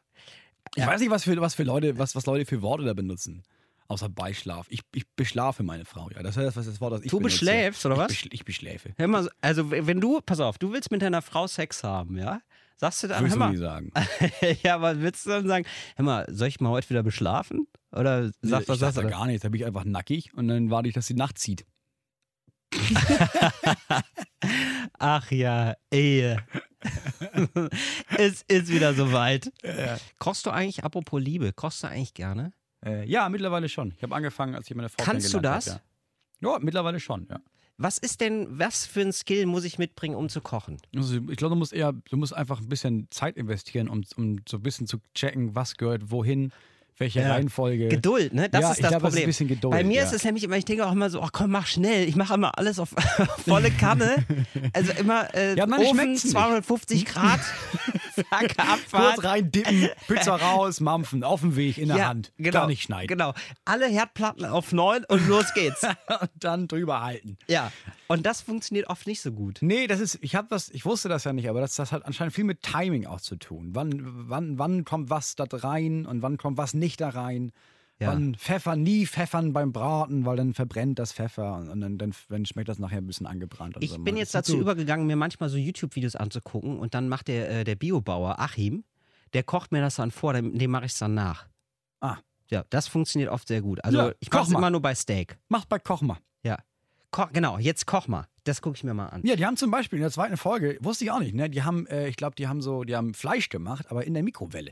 Speaker 3: Ich weiß nicht, was für, was für Leute, was, was Leute für Worte da benutzen. Außer Beischlaf. Ich, ich beschlafe meine Frau, ja. Das ist das, was das Wort, das ich
Speaker 2: Du
Speaker 3: benutze.
Speaker 2: beschläfst, oder
Speaker 3: ich
Speaker 2: was?
Speaker 3: Beschl ich beschläfe.
Speaker 2: Hör mal, also wenn du, pass auf, du willst mit deiner Frau Sex haben, ja? Sagst du dann,
Speaker 3: Willst
Speaker 2: hör
Speaker 3: du nie
Speaker 2: mal,
Speaker 3: sagen.
Speaker 2: ja, aber willst du dann sagen, hör mal, soll ich mal heute wieder beschlafen? Oder
Speaker 3: Nee,
Speaker 2: sag
Speaker 3: ich
Speaker 2: das,
Speaker 3: sag
Speaker 2: das,
Speaker 3: da gar nichts. Da bin ich einfach nackig und dann warte ich, dass sie Nacht zieht.
Speaker 2: Ach ja, Ehe. es ist wieder soweit. Kochst du eigentlich, apropos Liebe, kochst du eigentlich gerne?
Speaker 3: Äh, ja, mittlerweile schon. Ich habe angefangen, als ich meine Frau
Speaker 2: Kannst du das?
Speaker 3: hab, Ja. ja, mittlerweile schon, ja.
Speaker 2: Was ist denn, was für ein Skill muss ich mitbringen, um zu kochen?
Speaker 3: Also ich glaube, du musst eher, du musst einfach ein bisschen Zeit investieren, um, um so ein bisschen zu checken, was gehört wohin, welche
Speaker 2: Ja.
Speaker 3: Reihenfolge.
Speaker 2: Geduld, ne? Das
Speaker 3: Ja,
Speaker 2: ist das
Speaker 3: glaube, ist
Speaker 2: Problem.
Speaker 3: ein bisschen Geduld,
Speaker 2: Bei mir
Speaker 3: ja.
Speaker 2: ist es nämlich immer, ich denke auch immer so, ach komm, mach schnell. Ich mache immer alles auf volle Kanne. Also immer äh,
Speaker 3: Ja,
Speaker 2: Ofen,
Speaker 3: schmeckt's nicht.
Speaker 2: 250 Grad.
Speaker 3: Kurz
Speaker 2: Abfahrt.
Speaker 3: rein dippen, Pizza raus, mampfen, auf dem Weg, in der Hand.
Speaker 2: genau,
Speaker 3: Gar nicht schneiden.
Speaker 2: Genau. Alle Herdplatten auf 9 und los geht's.
Speaker 3: Und dann drüber halten.
Speaker 2: ja. Und das funktioniert oft nicht so gut.
Speaker 3: Nee, das ist, ich habe das, ich wusste das ja nicht, aber das, das hat anscheinend viel mit Timing auch zu tun. Wann, wann, wann kommt was da rein und wann kommt was nicht da rein.
Speaker 2: Ja.
Speaker 3: Wann Pfeffer, nie Pfeffern beim Braten, weil dann verbrennt das Pfeffer und, dann, dann, dann schmeckt das nachher ein bisschen angebrannt. und
Speaker 2: Ich bin jetzt dazu
Speaker 3: so,
Speaker 2: übergegangen, mir manchmal so YouTube-Videos anzugucken und dann macht der, äh, der Biobauer Achim, der kocht mir das dann vor, dem, dem mache ich es dann nach.
Speaker 3: Ah.
Speaker 2: Ja, das funktioniert oft sehr gut. Also
Speaker 3: Ja,
Speaker 2: ich mache
Speaker 3: koch
Speaker 2: es
Speaker 3: mal.
Speaker 2: immer nur bei Steak.
Speaker 3: Macht bei Koch mal.
Speaker 2: Ja. Ko genau, jetzt koch mal. Das gucke ich mir mal an.
Speaker 3: Ja, die haben zum Beispiel in der zweiten Folge, wusste ich auch nicht, ne? Die haben, äh, ich glaube, die haben so, die haben Fleisch gemacht, aber in der Mikrowelle.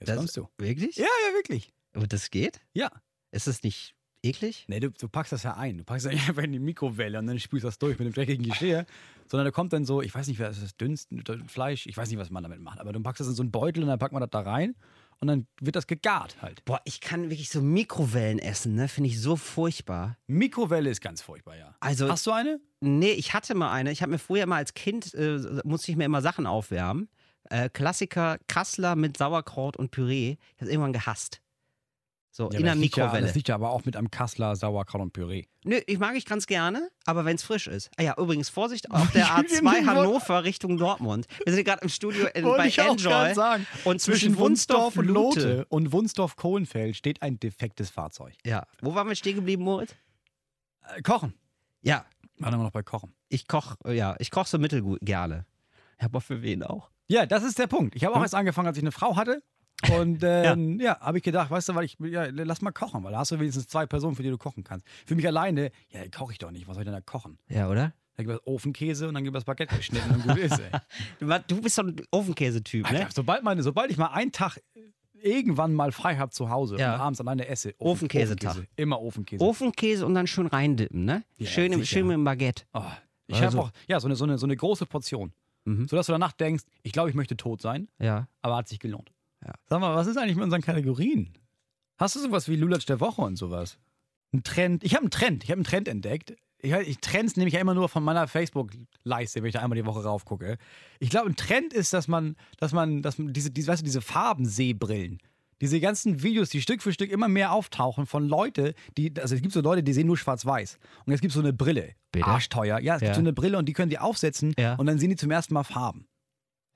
Speaker 3: Jetzt
Speaker 2: Das-
Speaker 3: kommst du.
Speaker 2: Wirklich?
Speaker 3: Ja, ja, wirklich.
Speaker 2: Aber das geht?
Speaker 3: Ja.
Speaker 2: Ist es nicht eklig?
Speaker 3: Nee, du, du packst das ja ein. Du packst das ja einfach in die Mikrowelle und dann spülst du das durch mit dem dreckigen Geschirr. Sondern da kommt dann so, ich weiß nicht, was ist das, Dünsten, Fleisch, ich weiß nicht, was man damit macht, aber du packst das in so einen Beutel und dann packt man das da rein und dann wird das gegart halt.
Speaker 2: Boah, ich kann wirklich so Mikrowellen essen, ne? Finde ich so furchtbar.
Speaker 3: Mikrowelle ist ganz furchtbar, ja.
Speaker 2: Also,
Speaker 3: Hast du eine?
Speaker 2: nee, ich hatte mal eine. Ich habe mir früher mal als Kind, äh, musste ich mir immer Sachen aufwärmen. Äh, Klassiker, Kassler mit Sauerkraut und Püree. Ich habe irgendwann gehasst. So, in der
Speaker 3: liegt Ja,
Speaker 2: Mikrowelle.
Speaker 3: das liegt ja aber auch mit einem Kassler Sauerkraut und Püree.
Speaker 2: Nö, ich mag ich ganz gerne, aber wenn es frisch ist. Ah ja, übrigens, Vorsicht auf der
Speaker 3: Ich will
Speaker 2: A2
Speaker 3: den
Speaker 2: Hannover Richtung Dortmund. Wir sind gerade im Studio in,
Speaker 3: Wollte
Speaker 2: bei
Speaker 3: ich
Speaker 2: Enjoy.
Speaker 3: sagen.
Speaker 2: Und zwischen Wunsdorf und Lote.
Speaker 3: und Wunsdorf-Kohlenfeld steht ein defektes Fahrzeug.
Speaker 2: Ja. Wo waren wir stehen geblieben, Moritz?
Speaker 3: Äh, kochen.
Speaker 2: Ja,
Speaker 3: Waren wir noch bei Kochen.
Speaker 2: ich koch, äh, ja, ich koch so mittelgut gerne. Aber für wen auch?
Speaker 3: Ja, das ist der Punkt. Ich habe auch
Speaker 2: Hm?
Speaker 3: erst angefangen, als ich eine Frau hatte. Und ähm, ja, habe ich gedacht, weißt du, weil ich, ja, lass mal kochen, weil da hast du wenigstens zwei Personen, für die du kochen kannst. Für mich alleine, ja, koche ich doch nicht. Was soll ich denn da kochen?
Speaker 2: Ja, oder?
Speaker 3: Da gibt es Ofenkäse und dann gibt es Baguette geschnitten und gut ist, ey.
Speaker 2: Du, bist so ein Ofenkäsetyp, ne?
Speaker 3: Alter, sobald, meine, sobald ich mal einen Tag irgendwann mal frei habe zu Hause
Speaker 2: Ja.
Speaker 3: und abends alleine esse,
Speaker 2: Ofenkäsetag.
Speaker 3: Ofenkäse. Immer Ofenkäse.
Speaker 2: Ofenkäse und dann schön reindippen, ne?
Speaker 3: Ja,
Speaker 2: schön, im, schön mit dem Baguette.
Speaker 3: Oh, ich
Speaker 2: Also-
Speaker 3: habe auch, ja, so eine, so, eine, so eine große Portion.
Speaker 2: Mhm.
Speaker 3: Sodass du danach denkst, ich glaube, ich möchte tot sein,
Speaker 2: Ja.
Speaker 3: aber hat sich gelohnt.
Speaker 2: Ja.
Speaker 3: Sag mal, was ist eigentlich mit unseren Kategorien? Hast du sowas wie Lulatsch der Woche und sowas? Ein Trend? Ich habe einen Trend. Ich habe einen Trend entdeckt. Ich, ich Trends nehme ich ja immer nur von meiner Facebook-Leiste, wenn ich da einmal die Woche raufgucke. Ich glaube, ein Trend ist, dass man, dass man, dass man diese, diese, weißt du, diese Farbensehbrillen, diese ganzen Videos, die Stück für Stück immer mehr auftauchen von Leute, die, also es gibt so Leute, die sehen nur schwarz-weiß. Und jetzt gibt es so eine Brille.
Speaker 2: Bitte?
Speaker 3: Arschteuer. Ja, es
Speaker 2: Ja.
Speaker 3: gibt so eine Brille und die können die aufsetzen
Speaker 2: Ja.
Speaker 3: und dann sehen die zum ersten Mal Farben.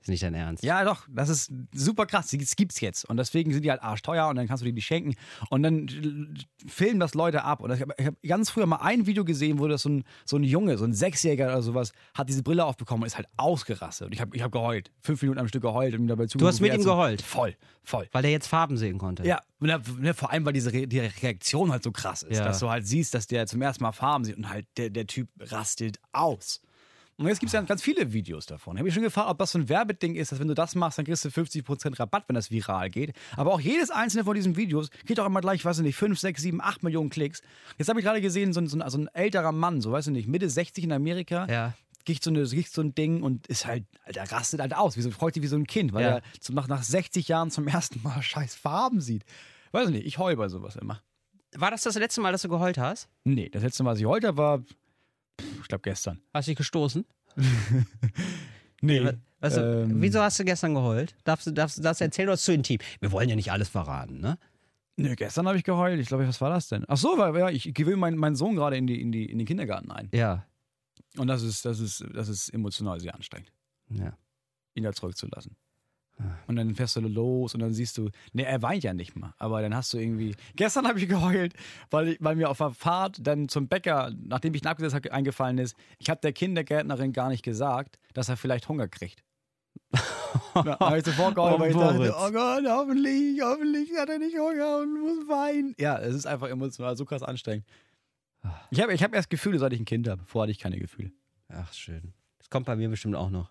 Speaker 2: Ist nicht dein Ernst.
Speaker 3: Ja, doch, das ist super krass. Das gibt's jetzt. Und deswegen sind die halt arschteuer und dann kannst du die die schenken. Und dann filmen das Leute ab. Und ich habe hab ganz früher mal ein Video gesehen, wo das so ein, so ein Junge, so ein Sechsjähriger oder sowas, hat diese Brille aufbekommen und ist halt ausgerastet. Und ich habe ich hab geheult. Fünf Minuten am Stück geheult und ihm dabei zugeguckt.
Speaker 2: hast mit ihm geheult?
Speaker 3: Voll, voll.
Speaker 2: Weil der jetzt Farben sehen konnte.
Speaker 3: Ja, ne, vor allem, weil diese Re die Reaktion halt so krass ist,
Speaker 2: Ja.
Speaker 3: dass du halt siehst, dass der zum ersten Mal Farben sieht und halt der, der Typ rastet aus. Und jetzt gibt es ja ganz viele Videos davon. Ich habe mich schon gefragt, ob das so ein Werbeding ist, dass wenn du das machst, dann kriegst du 50% Rabatt, wenn das viral geht. Aber auch jedes einzelne von diesen Videos kriegt auch immer gleich, weiß ich nicht, 5, 6, 7, 8 Millionen Klicks. Jetzt habe ich gerade gesehen, so ein, so, ein, so ein älterer Mann, so weiß ich nicht, Mitte 60 in Amerika,
Speaker 2: Ja.
Speaker 3: kriegt so, eine, kriegt so ein Ding und ist halt, Alter, rastet halt aus, wie so, freut sich wie so ein Kind, weil
Speaker 2: Ja.
Speaker 3: er zum, nach, nach 60 Jahren zum ersten Mal scheiß Farben sieht. Weiß ich nicht, ich heul bei sowas immer.
Speaker 2: War das das letzte Mal, dass du geheult hast?
Speaker 3: Nee, das letzte Mal, was ich heult habe, war, ich glaube, gestern.
Speaker 2: Hast du dich gestoßen?
Speaker 3: Nee.
Speaker 2: Weißt du,
Speaker 3: ähm,
Speaker 2: wieso hast du gestern geheult? Darfst du, darfst, du- darfst du erzählen oder ist zu intim? Wir wollen ja nicht alles verraten, ne?
Speaker 3: Nee, gestern habe ich geheult. Ich glaube, was war das denn? Ach so, weil ja, ich gewöhne meinen, meinen Sohn gerade in, die, in, die, in den Kindergarten ein.
Speaker 2: Ja.
Speaker 3: Und das ist, das ist, das ist emotional sehr anstrengend,
Speaker 2: ja.
Speaker 3: ihn da zurückzulassen. Und dann fährst du los und dann siehst du, nee, er weint ja nicht mal, aber dann hast du irgendwie. Gestern habe ich geheult, weil, ich- weil mir auf der Fahrt dann zum Bäcker, nachdem ich ihn abgesetzt habe, eingefallen ist, ich habe der Kindergärtnerin gar nicht gesagt, dass er vielleicht Hunger kriegt. Da habe ich sofort geheult, weil ich dachte, oh Gott, hoffentlich, hoffentlich hat er nicht Hunger und muss weinen. Ja, es ist einfach emotional so krass anstrengend. Ich habe ich hab erst Gefühle, seit ich ein Kind habe. Vorher hatte ich keine Gefühle.
Speaker 2: Ach, schön. Das kommt bei mir bestimmt auch noch.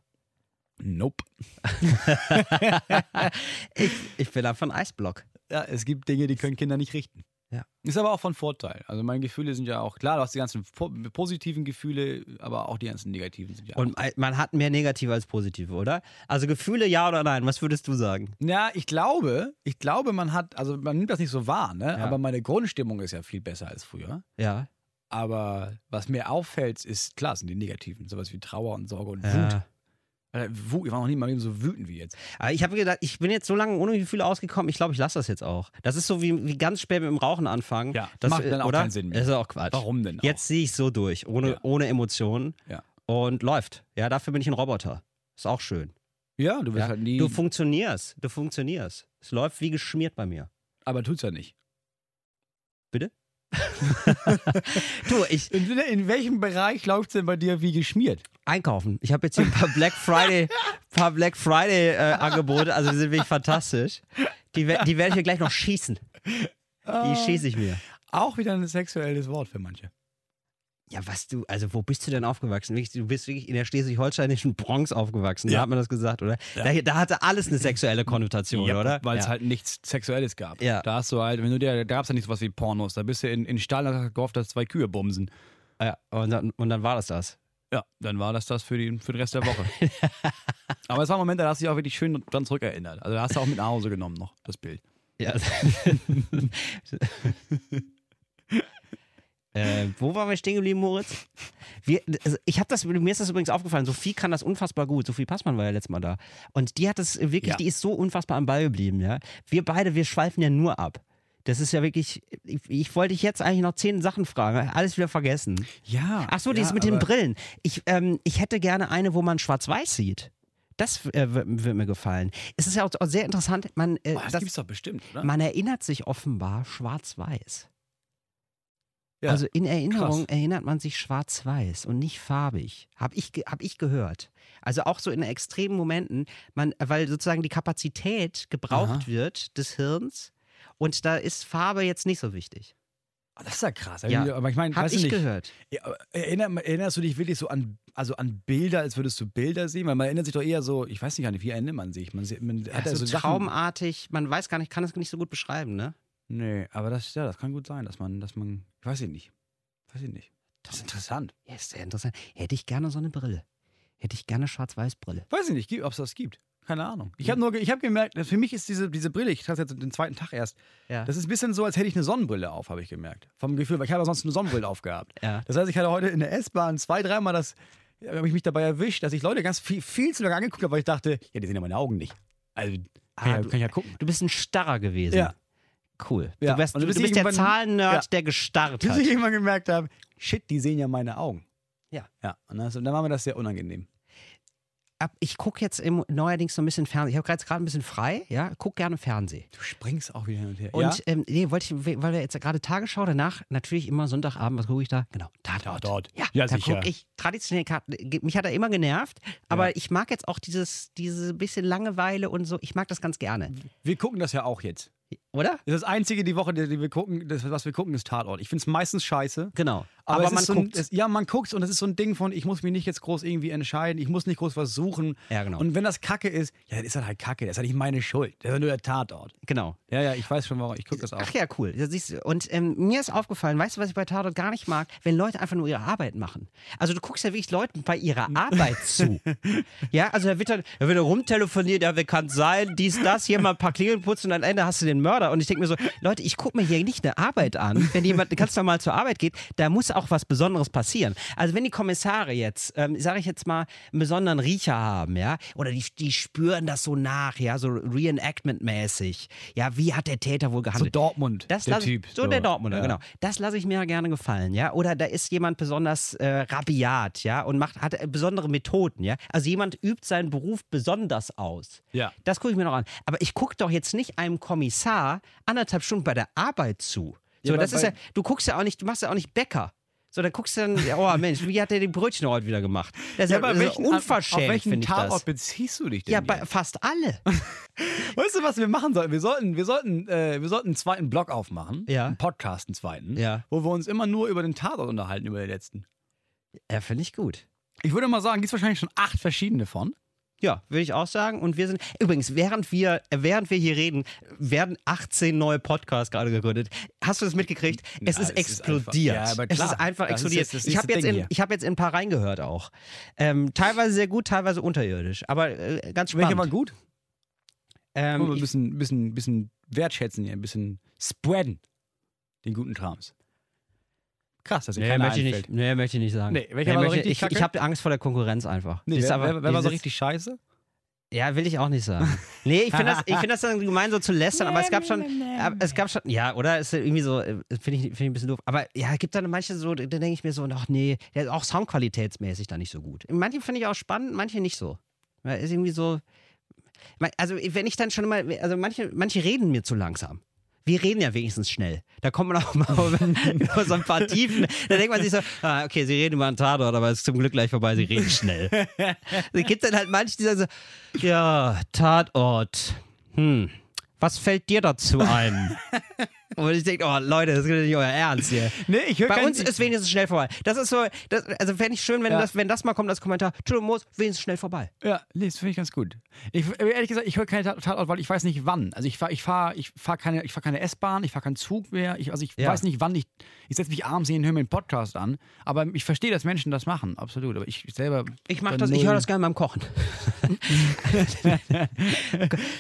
Speaker 3: Nope.
Speaker 2: Ich, ich bin einfach ein Eisblock.
Speaker 3: Ja, es gibt Dinge, die können Kinder nicht richten.
Speaker 2: Ja.
Speaker 3: Ist aber auch von Vorteil. Also meine Gefühle sind ja auch, klar, du hast die ganzen po positiven Gefühle, aber auch die ganzen negativen sind ja
Speaker 2: Und man hat mehr negative als positive, oder? Also Gefühle ja oder nein? Was würdest du sagen?
Speaker 3: Ja, ich glaube, ich glaube, man hat, also man nimmt das nicht so wahr, ne?
Speaker 2: Ja.
Speaker 3: Aber meine Grundstimmung ist ja viel besser als früher.
Speaker 2: Ja.
Speaker 3: Aber was mir auffällt, ist, klar, sind die negativen. Sowas wie Trauer und Sorge und Wut.
Speaker 2: ja.
Speaker 3: Wut, ich war noch nie Leben so wütend wie jetzt.
Speaker 2: Aber ich habe gedacht, ich bin jetzt so lange ohne Gefühle ausgekommen, ich glaube, ich lasse das jetzt auch. Das ist so wie, wie ganz spät mit dem Rauchen anfangen.
Speaker 3: Ja,
Speaker 2: das
Speaker 3: macht dann auch
Speaker 2: oder?
Speaker 3: keinen Sinn mehr.
Speaker 2: Das ist auch Quatsch.
Speaker 3: Warum denn auch?
Speaker 2: Jetzt sehe ich so durch, ohne,
Speaker 3: Ja.
Speaker 2: ohne Emotionen
Speaker 3: Ja.
Speaker 2: und läuft. Ja, dafür bin ich ein Roboter. Ist auch schön.
Speaker 3: Ja, du wirst
Speaker 2: Ja?
Speaker 3: halt nie.
Speaker 2: Du funktionierst, du funktionierst. Es läuft wie geschmiert bei mir.
Speaker 3: aber tut's ja nicht.
Speaker 2: Bitte? du, ich
Speaker 3: In, in welchem Bereich läuft's denn bei dir wie geschmiert?
Speaker 2: Einkaufen. Ich habe jetzt hier ein paar Black Friday, paar Black Friday äh, Angebote, also die sind wirklich fantastisch. Die, die werde ich mir gleich noch schießen. Die schieße ich mir.
Speaker 3: Auch wieder ein sexuelles Wort für manche.
Speaker 2: Ja, was du, also wo bist du denn aufgewachsen? Du bist wirklich in der schleswig-holsteinischen Bronx aufgewachsen, da
Speaker 3: Ja.
Speaker 2: hat man das gesagt, oder?
Speaker 3: Ja.
Speaker 2: Da, da hatte alles eine sexuelle Konnotation, oder?
Speaker 3: Weil es
Speaker 2: ja.
Speaker 3: halt nichts Sexuelles gab.
Speaker 2: Ja.
Speaker 3: Da hast du halt, wenn du dir, da gab es ja nicht sowas wie Pornos. Da bist du in, in hast gehofft, dass zwei Kühe bumsen.
Speaker 2: ja, und, dann, und dann war das das.
Speaker 3: Ja, dann war das das für, die, für den Rest der Woche. Aber es war ein Moment, da hast du dich auch wirklich schön dran zurückerinnert. Also da hast du auch mit nach Hause genommen noch, das Bild.
Speaker 2: Ja. äh, wo waren wir stehen geblieben, Moritz? Wir, also ich habe das, mir ist das übrigens aufgefallen, Sophie kann das unfassbar gut. Sophie Passmann war ja letztes Mal da. Und die hat das wirklich,
Speaker 3: Ja.
Speaker 2: die ist so unfassbar am Ball geblieben, ja. Wir beide, wir schweifen ja nur ab. Das ist ja wirklich, ich, ich wollte dich jetzt eigentlich noch zehn Sachen fragen, alles wieder vergessen.
Speaker 3: Ja.
Speaker 2: Ach so, die
Speaker 3: ja,
Speaker 2: ist mit den Brillen. Ich, ähm, ich hätte gerne eine, wo man schwarz-weiß sieht. Das äh, wird, mir gefallen. Es ist ja auch, auch sehr interessant, man, äh,
Speaker 3: Oh, das,
Speaker 2: das-
Speaker 3: gibt's doch bestimmt, oder?
Speaker 2: man erinnert sich offenbar schwarz-weiß.
Speaker 3: Ja,
Speaker 2: also in Erinnerung
Speaker 3: krass.
Speaker 2: erinnert man sich schwarz-weiß und nicht farbig. Habe ich, hab ich gehört. Also auch so in extremen Momenten, man, weil sozusagen die Kapazität gebraucht
Speaker 3: Aha.
Speaker 2: wird des Hirns und da ist Farbe jetzt nicht so wichtig.
Speaker 3: Oh, das ist ja krass.
Speaker 2: Ja.
Speaker 3: Aber ich meine,
Speaker 2: Habe
Speaker 3: weißt
Speaker 2: ich
Speaker 3: nicht,
Speaker 2: gehört.
Speaker 3: Ja, erinner, erinnerst du dich wirklich so an, also an Bilder, als würdest du Bilder sehen? Weil man erinnert sich doch eher so, ich weiß nicht gar nicht, wie erinnert man sich? Man, man hat ja
Speaker 2: so
Speaker 3: so Sachen.
Speaker 2: traumartig, man weiß gar nicht, kann es nicht so gut beschreiben, ne?
Speaker 3: Nee, aber das, ja, das kann gut sein, dass man, dass man, ich weiß ich nicht. Weiß ich nicht. Das ist interessant.
Speaker 2: Ja, ist sehr interessant. Hätte ich gerne so eine Brille. Hätte ich gerne Schwarz-Weiß-Brille.
Speaker 3: Weiß ich nicht, ob es das gibt. Keine Ahnung. Ich habe nur, ich habe gemerkt, für mich ist diese, diese Brille, ich trage jetzt den zweiten Tag erst,
Speaker 2: Ja.
Speaker 3: das ist ein bisschen so, als hätte ich eine Sonnenbrille auf, habe ich gemerkt. Vom Gefühl, weil ich habe sonst eine Sonnenbrille aufgehabt.
Speaker 2: Ja.
Speaker 3: Das heißt, ich hatte heute in der S-Bahn zwei, dreimal das, habe ich mich dabei erwischt, dass ich Leute ganz viel, viel zu lange angeguckt habe, weil ich dachte, ja, die sehen ja meine Augen nicht. Also,
Speaker 2: Ah,
Speaker 3: ja,
Speaker 2: du-
Speaker 3: kann ich ja gucken.
Speaker 2: Du bist ein Starrer gewesen.
Speaker 3: Ja.
Speaker 2: Cool.
Speaker 3: Ja.
Speaker 2: Du, bist, du,
Speaker 3: du bist
Speaker 2: bist der Zahlennerd,
Speaker 3: Ja.
Speaker 2: der gestarrt
Speaker 3: Bis
Speaker 2: hat.
Speaker 3: ich irgendwann gemerkt habe, shit, die sehen ja meine Augen.
Speaker 2: Ja.
Speaker 3: Ja, und, das, und dann war mir das sehr unangenehm.
Speaker 2: Ab- Ich gucke jetzt im, neuerdings so ein bisschen Fernsehen. Ich habe gerade ein bisschen frei, ja, guck gerne Fernsehen.
Speaker 3: Du springst auch wieder hin und her.
Speaker 2: Und
Speaker 3: ja?
Speaker 2: ähm, nee, wollte ich, weil wir jetzt gerade Tagesschau danach, natürlich immer Sonntagabend, was gucke ich da? Genau, Tatort.
Speaker 3: Tatort.
Speaker 2: Ja,
Speaker 3: Ja,
Speaker 2: da gucke ich traditionell, mich hat er immer genervt, aber
Speaker 3: Ja.
Speaker 2: ich mag jetzt auch dieses, diese bisschen Langeweile und so, ich mag das ganz gerne.
Speaker 3: Wir gucken das ja auch jetzt.
Speaker 2: Oder?
Speaker 3: Das ist das einzige die Woche, die, die wir gucken, das, was wir gucken, ist Tatort. Ich finde es meistens scheiße.
Speaker 2: Genau.
Speaker 3: Aber,
Speaker 2: Aber, man
Speaker 3: so ein,
Speaker 2: guckt.
Speaker 3: es, ja, man guckt und es ist so ein Ding von, ich muss mich nicht jetzt groß irgendwie entscheiden, ich muss nicht groß was suchen.
Speaker 2: Ja, genau.
Speaker 3: Und wenn das Kacke ist, ja, dann ist das halt Kacke. Das ist ja nicht meine Schuld. Das ist ja nur der Tatort.
Speaker 2: genau.
Speaker 3: Ja, ja, ich weiß schon, warum. Ich gucke das auch.
Speaker 2: Ach ja, cool. Und ähm, mir ist aufgefallen, weißt du, was ich bei Tatort gar nicht mag? Wenn Leute einfach nur ihre Arbeit machen. Also du guckst ja wirklich Leuten bei ihrer Arbeit zu. Ja, also da wird dann, da wird dann rumtelefoniert, ja, wer kann sein, dies, das, hier mal ein paar Klingeln putzen und am Ende hast du den Mörder Reporter und ich denke mir so, Leute, ich gucke mir hier nicht eine Arbeit an. Wenn jemand ganz normal zur Arbeit geht, da muss auch was Besonderes passieren. Also wenn die Kommissare jetzt, ähm, sage ich jetzt mal, einen besonderen Riecher haben, ja, oder die, die spüren das so nach, ja, so Reenactment-mäßig. Ja, wie hat der Täter wohl
Speaker 3: So
Speaker 2: gehandelt?
Speaker 3: Dortmund,
Speaker 2: Das
Speaker 3: der Typ.
Speaker 2: So, der Dortmunder, genau. Das lasse ich mir ja gerne gefallen, ja. Oder da ist jemand besonders äh, rabiat, ja, und macht, hat besondere Methoden, ja. Also jemand übt seinen Beruf besonders aus.
Speaker 3: Ja.
Speaker 2: Das gucke ich mir noch an. Aber ich gucke doch jetzt nicht einem Kommissar anderthalb Stunden bei der Arbeit zu. So,
Speaker 3: Ja,
Speaker 2: das ist ja, du guckst ja auch nicht, du machst ja auch nicht Bäcker. So, dann guckst du dann, oh Mensch, wie hat der die Brötchen heute wieder gemacht? Das ist ja, ist
Speaker 3: welchen,
Speaker 2: unverschämt,
Speaker 3: auf welchen Tatort beziehst du dich denn?
Speaker 2: Ja, bei, fast alle.
Speaker 3: Weißt du, was wir machen sollten? Wir sollten, wir sollten, äh, wir sollten einen zweiten Blog aufmachen.
Speaker 2: Ja.
Speaker 3: Einen Podcast, einen zweiten.
Speaker 2: Ja.
Speaker 3: Wo wir uns immer nur über den Tatort unterhalten, über den letzten.
Speaker 2: Ja, finde ich gut.
Speaker 3: Ich würde mal sagen, gibt es wahrscheinlich schon acht verschiedene von.
Speaker 2: Ja, würde ich auch sagen. Und wir sind, übrigens, während wir, äh, während wir hier reden, werden 18 neue Podcasts gerade gegründet. Hast du das mitgekriegt? es
Speaker 3: Ja,
Speaker 2: ist
Speaker 3: es ist
Speaker 2: explodiert.
Speaker 3: einfach- ja, aber
Speaker 2: es
Speaker 3: klar.
Speaker 2: ist einfach
Speaker 3: ist
Speaker 2: explodiert.
Speaker 3: das
Speaker 2: ich habe jetzt, in- ich hab jetzt in ein paar reingehört auch. Ähm, teilweise sehr gut, teilweise unterirdisch. Aber äh, ganz spannend.
Speaker 3: war gut?
Speaker 2: Ähm,
Speaker 3: ein bisschen, bisschen, bisschen wertschätzen hier, ein bisschen spreaden. Den guten Trams. Krass, dass dir
Speaker 2: nee,
Speaker 3: keiner
Speaker 2: möchte ich nicht, nee, möchte ich nicht sagen.
Speaker 3: Nee, welcher war so richtig
Speaker 2: ich,
Speaker 3: kacke?
Speaker 2: ich habe Angst vor der Konkurrenz einfach.
Speaker 3: Nee, wer,
Speaker 2: aber
Speaker 3: wer, wer war so richtig scheiße?
Speaker 2: Ja, will ich auch nicht sagen. Nee, ich finde das, ich find das dann gemein so zu lästern, aber es gab schon, es gab schon, ja, oder ist irgendwie so, äh, finde ich, find ich ein bisschen doof. Aber ja, es gibt dann manche so, da denke ich mir so, ach nee, der ist auch soundqualitätsmäßig da nicht so gut. Manche finde ich auch spannend, manche nicht so. Weil ist irgendwie so, also wenn ich dann schon mal, also manche, manche reden mir zu langsam. Wir reden ja wenigstens schnell. Da kommt man auch mal über so ein paar Tiefen. Da denkt man sich so, ah, okay, sie reden über einen Tatort, aber es ist zum Glück gleich vorbei, sie reden schnell. Es gibt dann halt manche, die sagen so, ja, Tatort. Hm, was fällt dir dazu ein? Und ich denke, oh Leute, das ist nicht euer Ernst hier.
Speaker 3: Nee, ich
Speaker 2: Bei uns ist wenigstens schnell vorbei. Das ist so, das, also fände ich schön, wenn,
Speaker 3: Ja.
Speaker 2: das, wenn das mal kommt als Kommentar, Entschuldigung, Moos, wenigstens schnell vorbei.
Speaker 3: Ja, nee, das finde ich ganz gut. Ich, ehrlich gesagt, ich höre keine Tat- Tatort, weil ich weiß nicht wann. Also ich fahre ich fahr, ich fahr keine, ich fahr keine S-Bahn, ich fahre keinen Zug mehr. Ich, also ich
Speaker 2: Ja.
Speaker 3: weiß nicht wann. Ich, ich setze mich abends hin und höre mir einen Podcast an. Aber ich verstehe, dass Menschen das machen, absolut. Aber ich selber.
Speaker 2: Ich mach
Speaker 3: bin
Speaker 2: das, ich höre das gerne beim Kochen.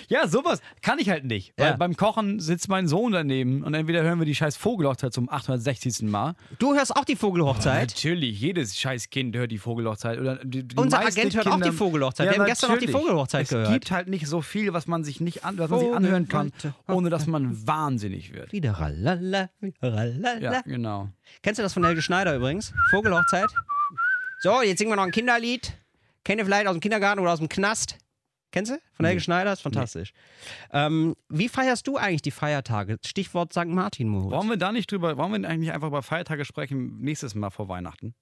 Speaker 3: Ja, sowas kann ich halt nicht. Weil
Speaker 2: Ja.
Speaker 3: beim Kochen sitzt mein Sohn daneben und entweder hören wir die scheiß Vogelhochzeit zum 860. Mal.
Speaker 2: Du hörst auch die Vogelhochzeit.
Speaker 3: Natürlich, jedes scheiß Kind hört die Vogelhochzeit. Oder die, die
Speaker 2: Unser Agent hört auch die Vogelhochzeit. Wir haben gestern noch die. Vogelhochzeit
Speaker 3: es
Speaker 2: gehört.
Speaker 3: Es gibt halt nicht so viel, was man sich nicht an, was man sich anhören kann, ohne dass man wahnsinnig wird.
Speaker 2: Wieder ralala, wieder ralala.
Speaker 3: Ja, genau.
Speaker 2: Kennst du das von Helge Schneider übrigens? Vogelhochzeit. So, jetzt singen wir noch ein Kinderlied. Kennt ihr vielleicht aus dem Kindergarten oder aus dem Knast? Kennst du? Von Helge Schneider? Ist fantastisch. Ähm, wie feierst du eigentlich die Feiertage? Stichwort St. Martin, Moritz.
Speaker 3: Wollen wir da nicht drüber, wollen wir eigentlich einfach über Feiertage sprechen, nächstes Mal vor Weihnachten?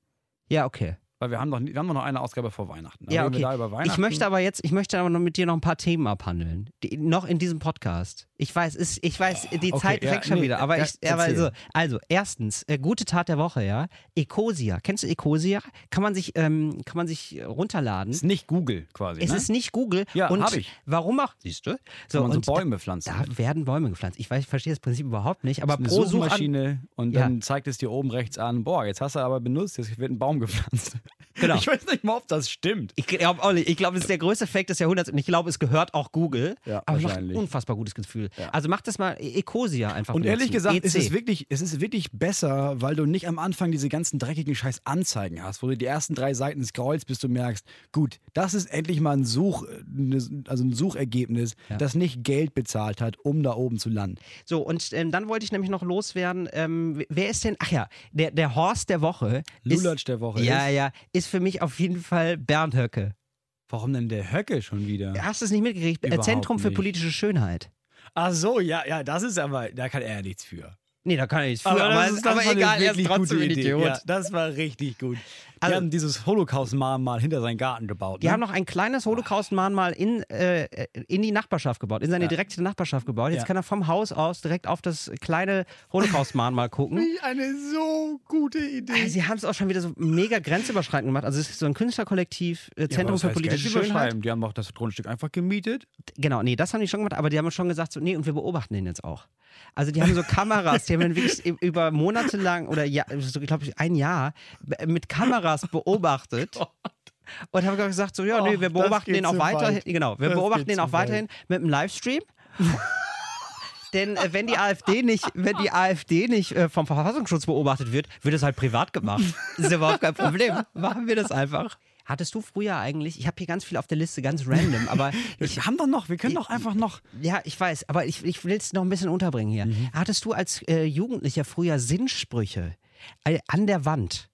Speaker 2: Ja, okay.
Speaker 3: Weil wir haben doch, wir haben noch eine Ausgabe vor Weihnachten.
Speaker 2: Ja, okay.
Speaker 3: Weihnachten.
Speaker 2: Ich möchte aber jetzt, ich möchte aber noch mit dir noch ein paar Themen abhandeln. Die, noch in diesem Podcast. Ich weiß, ist, ich weiß, die
Speaker 3: Okay,
Speaker 2: Zeit
Speaker 3: ja,
Speaker 2: drängt schon
Speaker 3: nee,
Speaker 2: wieder. Aber
Speaker 3: ja,
Speaker 2: ich, aber so, also, erstens, äh, gute Tat der Woche, ja. Ecosia. Kennst du Ecosia? Kann man sich, ähm, kann man sich äh, runterladen.
Speaker 3: ist nicht Google quasi.
Speaker 2: Es
Speaker 3: ne?
Speaker 2: ist nicht Google.
Speaker 3: Ja,
Speaker 2: und
Speaker 3: ich.
Speaker 2: Warum auch? Siehst du? So,
Speaker 3: man so
Speaker 2: und
Speaker 3: Bäume pflanzen.
Speaker 2: Da, da werden Bäume gepflanzt. Ich weiß, ich verstehe das Prinzip überhaupt nicht, aber pro
Speaker 3: Suchmaschine und
Speaker 2: Ja.
Speaker 3: dann zeigt es dir oben rechts an, boah, jetzt hast du aber benutzt, jetzt wird ein Baum gepflanzt.
Speaker 2: Genau.
Speaker 3: Ich weiß nicht mal, ob das stimmt.
Speaker 2: Ich glaube nicht. Ich glaube, das ist der größte Fake des Jahrhunderts und ich glaube, es gehört auch Google.
Speaker 3: Ja,
Speaker 2: aber macht ein unfassbar gutes Gefühl.
Speaker 3: Ja.
Speaker 2: Also mach das mal E- Ecosia einfach.
Speaker 3: Und ehrlich
Speaker 2: benutzen.
Speaker 3: gesagt, ist
Speaker 2: EC.
Speaker 3: es, wirklich, es ist wirklich besser, weil du nicht am Anfang diese ganzen dreckigen scheiß Anzeigen hast, wo du die ersten drei Seiten scrollst, bis du merkst, gut, das ist endlich mal ein Such, also ein Suchergebnis,
Speaker 2: Ja.
Speaker 3: das nicht Geld bezahlt hat, um da oben zu landen.
Speaker 2: So, und ähm, dann wollte ich nämlich noch loswerden, ähm, wer ist denn, ach ja, der, der Horst der Woche. ist,
Speaker 3: Lulatsch der Woche
Speaker 2: Ja,
Speaker 3: ist-
Speaker 2: ja, ist für mich auf jeden Fall Bernd Höcke.
Speaker 3: Warum denn der Höcke schon wieder?
Speaker 2: Hast du es nicht mitgekriegt? Äh,
Speaker 3: Überhaupt
Speaker 2: Zentrum für
Speaker 3: nicht.
Speaker 2: politische Schönheit.
Speaker 3: Ach so, ja, ja, das ist aber, da kann er ja nichts für.
Speaker 2: Nee, da kann ich nichts für, aber, aber,
Speaker 3: war eine
Speaker 2: egal, er ist
Speaker 3: wirklich
Speaker 2: trotzdem
Speaker 3: gute
Speaker 2: ein
Speaker 3: Idee.
Speaker 2: Idiot.
Speaker 3: Ja, das war richtig gut. Die
Speaker 2: Also-
Speaker 3: haben dieses Holocaust-Mahnmal hinter seinen Garten gebaut.
Speaker 2: Die
Speaker 3: ne?
Speaker 2: haben noch ein kleines Holocaust-Mahnmal in, äh, in die Nachbarschaft gebaut, in seine
Speaker 3: Ja.
Speaker 2: direkte Nachbarschaft gebaut. Jetzt
Speaker 3: Ja.
Speaker 2: kann er vom Haus aus direkt auf das kleine Holocaust-Mahnmal gucken.
Speaker 3: Wie eine so gute Idee.
Speaker 2: Ah, Sie haben es auch schon wieder so mega grenzüberschreitend gemacht. Also es ist so ein Künstlerkollektiv, äh, Zentrum für politische Schönheit.
Speaker 3: Die haben auch das Grundstück einfach gemietet.
Speaker 2: Genau, nee, das haben die schon gemacht, aber die haben schon gesagt, so, nee, und wir beobachten den jetzt auch. Also die haben so Kameras, die haben ihn wirklich über Monate lang oder ja, so, ich glaube ein Jahr mit Kameras beobachtet. Und haben gesagt, so, ja,
Speaker 3: Oh,
Speaker 2: nee, wir
Speaker 3: das
Speaker 2: beobachten den auch weiterhin,
Speaker 3: weit.
Speaker 2: genau, wir
Speaker 3: Das
Speaker 2: beobachten den auch
Speaker 3: weit.
Speaker 2: weiterhin mit einem Livestream. Denn äh, wenn die AfD nicht, wenn die AfD nicht äh, vom Verfassungsschutz beobachtet wird, wird es halt privat gemacht. ist überhaupt kein Problem. Machen wir das einfach. Hattest du früher eigentlich, ich habe hier ganz viel auf der Liste, ganz random, aber ich,
Speaker 3: Wir haben doch noch, wir können doch einfach noch.
Speaker 2: ja, ich weiß, aber ich, ich will es noch ein bisschen unterbringen hier.
Speaker 3: Mhm.
Speaker 2: Hattest du als äh, Jugendlicher früher Sinnsprüche äh, an der Wand?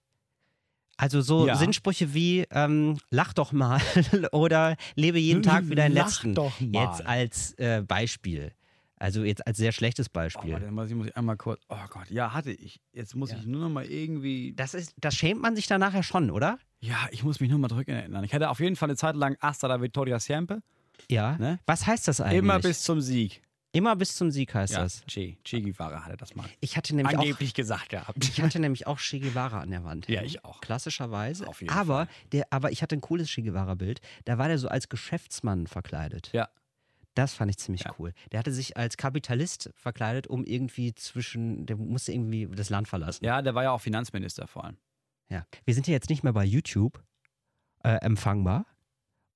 Speaker 2: Also so
Speaker 3: Ja.
Speaker 2: Sinnsprüche wie ähm, lach doch mal oder lebe jeden Tag wie deinen
Speaker 3: Lach
Speaker 2: letzten.
Speaker 3: doch mal.
Speaker 2: Jetzt als äh, Beispiel. Also jetzt als sehr schlechtes
Speaker 3: Oh,
Speaker 2: Beispiel.
Speaker 3: warte, muss ich, muss ich einmal kurz. Oh Gott, ja, hatte ich. Jetzt muss
Speaker 2: Ja.
Speaker 3: ich nur noch mal irgendwie.
Speaker 2: das ist, das schämt man sich dann nachher schon, oder?
Speaker 3: Ja, ich muss mich nur mal zurückerinnern. Ich hatte auf jeden Fall eine Zeit lang Hasta la Vittoria Siempre.
Speaker 2: Ja.
Speaker 3: Ne?
Speaker 2: Was heißt das eigentlich?
Speaker 3: Immer bis zum Sieg.
Speaker 2: Immer bis zum Sieg heißt
Speaker 3: Ja,
Speaker 2: das.
Speaker 3: Che, che Guevara hatte das mal.
Speaker 2: Ich hatte nämlich auch
Speaker 3: Angeblich gesagt gehabt.
Speaker 2: Ich hatte nämlich auch Che Guevara an der Wand.
Speaker 3: Ja, ich auch.
Speaker 2: Klassischerweise.
Speaker 3: Auf jeden
Speaker 2: aber, Der, aber ich hatte ein cooles Che Guevara-Bild. Da war der so als Geschäftsmann verkleidet.
Speaker 3: Ja.
Speaker 2: Das fand ich ziemlich
Speaker 3: Ja.
Speaker 2: cool. Der hatte sich als Kapitalist verkleidet, um irgendwie zwischen, der musste irgendwie das Land verlassen.
Speaker 3: Ja, der war ja auch Finanzminister vor allem.
Speaker 2: Ja. Wir sind ja jetzt nicht mehr bei YouTube äh, empfangbar.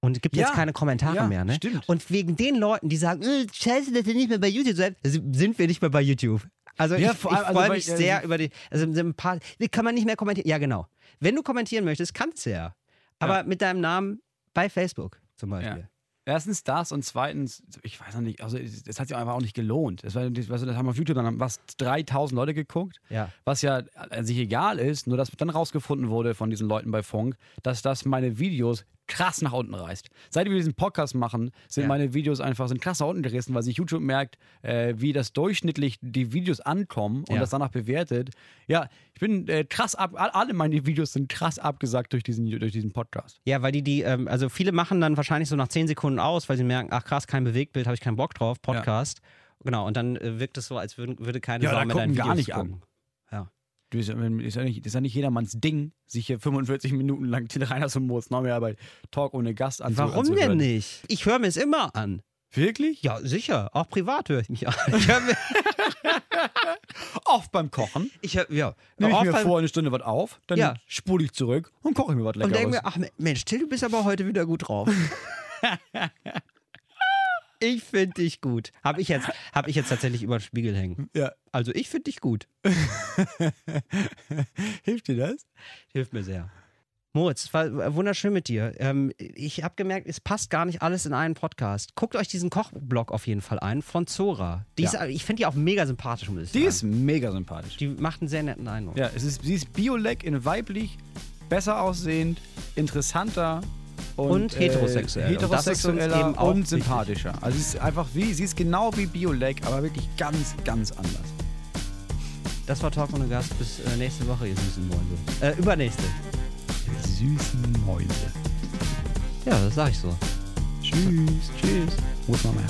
Speaker 2: Und es gibt
Speaker 3: Ja.
Speaker 2: jetzt keine Kommentare
Speaker 3: Ja,
Speaker 2: mehr, ne?
Speaker 3: stimmt.
Speaker 2: Und wegen den Leuten, die sagen, äh, scheiße, dass ihr nicht mehr bei YouTube seid, sind wir nicht mehr bei YouTube. Also
Speaker 3: Ja,
Speaker 2: ich, ich
Speaker 3: also
Speaker 2: freue mich
Speaker 3: also-
Speaker 2: sehr über die, also ein paar, kann man nicht mehr kommentieren. Ja, genau. Wenn du kommentieren möchtest, kannst du ja. Aber
Speaker 3: Ja.
Speaker 2: mit deinem Namen bei Facebook zum Beispiel.
Speaker 3: Erstens das und zweitens, ich weiß noch nicht, also es hat sich einfach auch nicht gelohnt. Das, war, das, das haben auf YouTube dann was 3000 Leute geguckt,
Speaker 2: Ja.
Speaker 3: was ja an sich egal ist, nur dass dann rausgefunden wurde von diesen Leuten bei Funk, dass das meine Videos krass nach unten reißt. Seit wir diesen Podcast machen, sind
Speaker 2: Ja.
Speaker 3: meine Videos einfach sind krass nach unten gerissen, weil sich YouTube merkt, äh, wie das durchschnittlich die Videos ankommen und
Speaker 2: Ja.
Speaker 3: das danach bewertet. Ja, ich bin äh, krass ab, all- alle meine Videos sind krass abgesagt durch diesen, durch diesen Podcast.
Speaker 2: Ja, weil die die, ähm, also viele machen dann wahrscheinlich so nach 10 Sekunden aus, weil sie merken, ach krass, kein Bewegtbild, habe ich keinen Bock drauf, Podcast. Genau, und dann äh, wirkt es so, als würden, würde keine
Speaker 3: Ja,
Speaker 2: Sau mehr
Speaker 3: gucken
Speaker 2: deine
Speaker 3: gar
Speaker 2: Videos
Speaker 3: nicht
Speaker 2: gucken. Ja.
Speaker 3: Du, ist, ja- ist, ja nicht, ist ja nicht jedermanns Ding, sich hier 45 Minuten lang Till Reiners und Moritz Neumeier bei Talk ohne Gast anzu
Speaker 2: Warum
Speaker 3: anzuhören.
Speaker 2: denn nicht? Ich höre mir es immer an.
Speaker 3: Wirklich?
Speaker 2: Ja, sicher. Auch privat höre ich mich an. Ich höre mir,
Speaker 3: Oft beim Kochen.
Speaker 2: ich hör, ja.
Speaker 3: Nehme ich mir vor eine Stunde was auf, dann
Speaker 2: Ja.
Speaker 3: spule ich zurück und koche ich mir was
Speaker 2: und denke
Speaker 3: Leckeres.
Speaker 2: mir, ach Mensch, Till, du bist aber heute wieder gut drauf. ich finde dich gut. Habe ich, jetzt, hab ich jetzt tatsächlich über den Spiegel hängen.
Speaker 3: ja.
Speaker 2: Also ich finde dich gut.
Speaker 3: Hilft dir das?
Speaker 2: Hilft mir sehr. Moritz, es war wunderschön mit dir. Ähm, ich habe gemerkt, es passt gar nicht alles in einen Podcast. Guckt euch diesen Kochblog auf jeden Fall ein von Zora. Die
Speaker 3: Ja.
Speaker 2: ist, ich finde die auch mega sympathisch, muss ich
Speaker 3: Die
Speaker 2: sagen.
Speaker 3: ist mega sympathisch.
Speaker 2: die macht einen sehr netten Eindruck.
Speaker 3: Ja, es ist, sie ist Biolek in weiblich, besser aussehend, interessanter und,
Speaker 2: Und heterosexuell.
Speaker 3: Äh,
Speaker 2: Und das ist uns
Speaker 3: heterosexueller
Speaker 2: eben auch
Speaker 3: und
Speaker 2: wichtig.
Speaker 3: sympathischer. Also sie ist einfach wie, sie ist genau wie Biolek, aber wirklich ganz, ganz anders.
Speaker 2: Das war Talk ohne Gast. Bis äh, nächste Woche, ihr süßen Mäuse. Äh, übernächste.
Speaker 3: Süßen Mäuse.
Speaker 2: Ja, das sag ich so.
Speaker 3: Tschüss.
Speaker 2: Tschüss.
Speaker 3: Muss man mehr.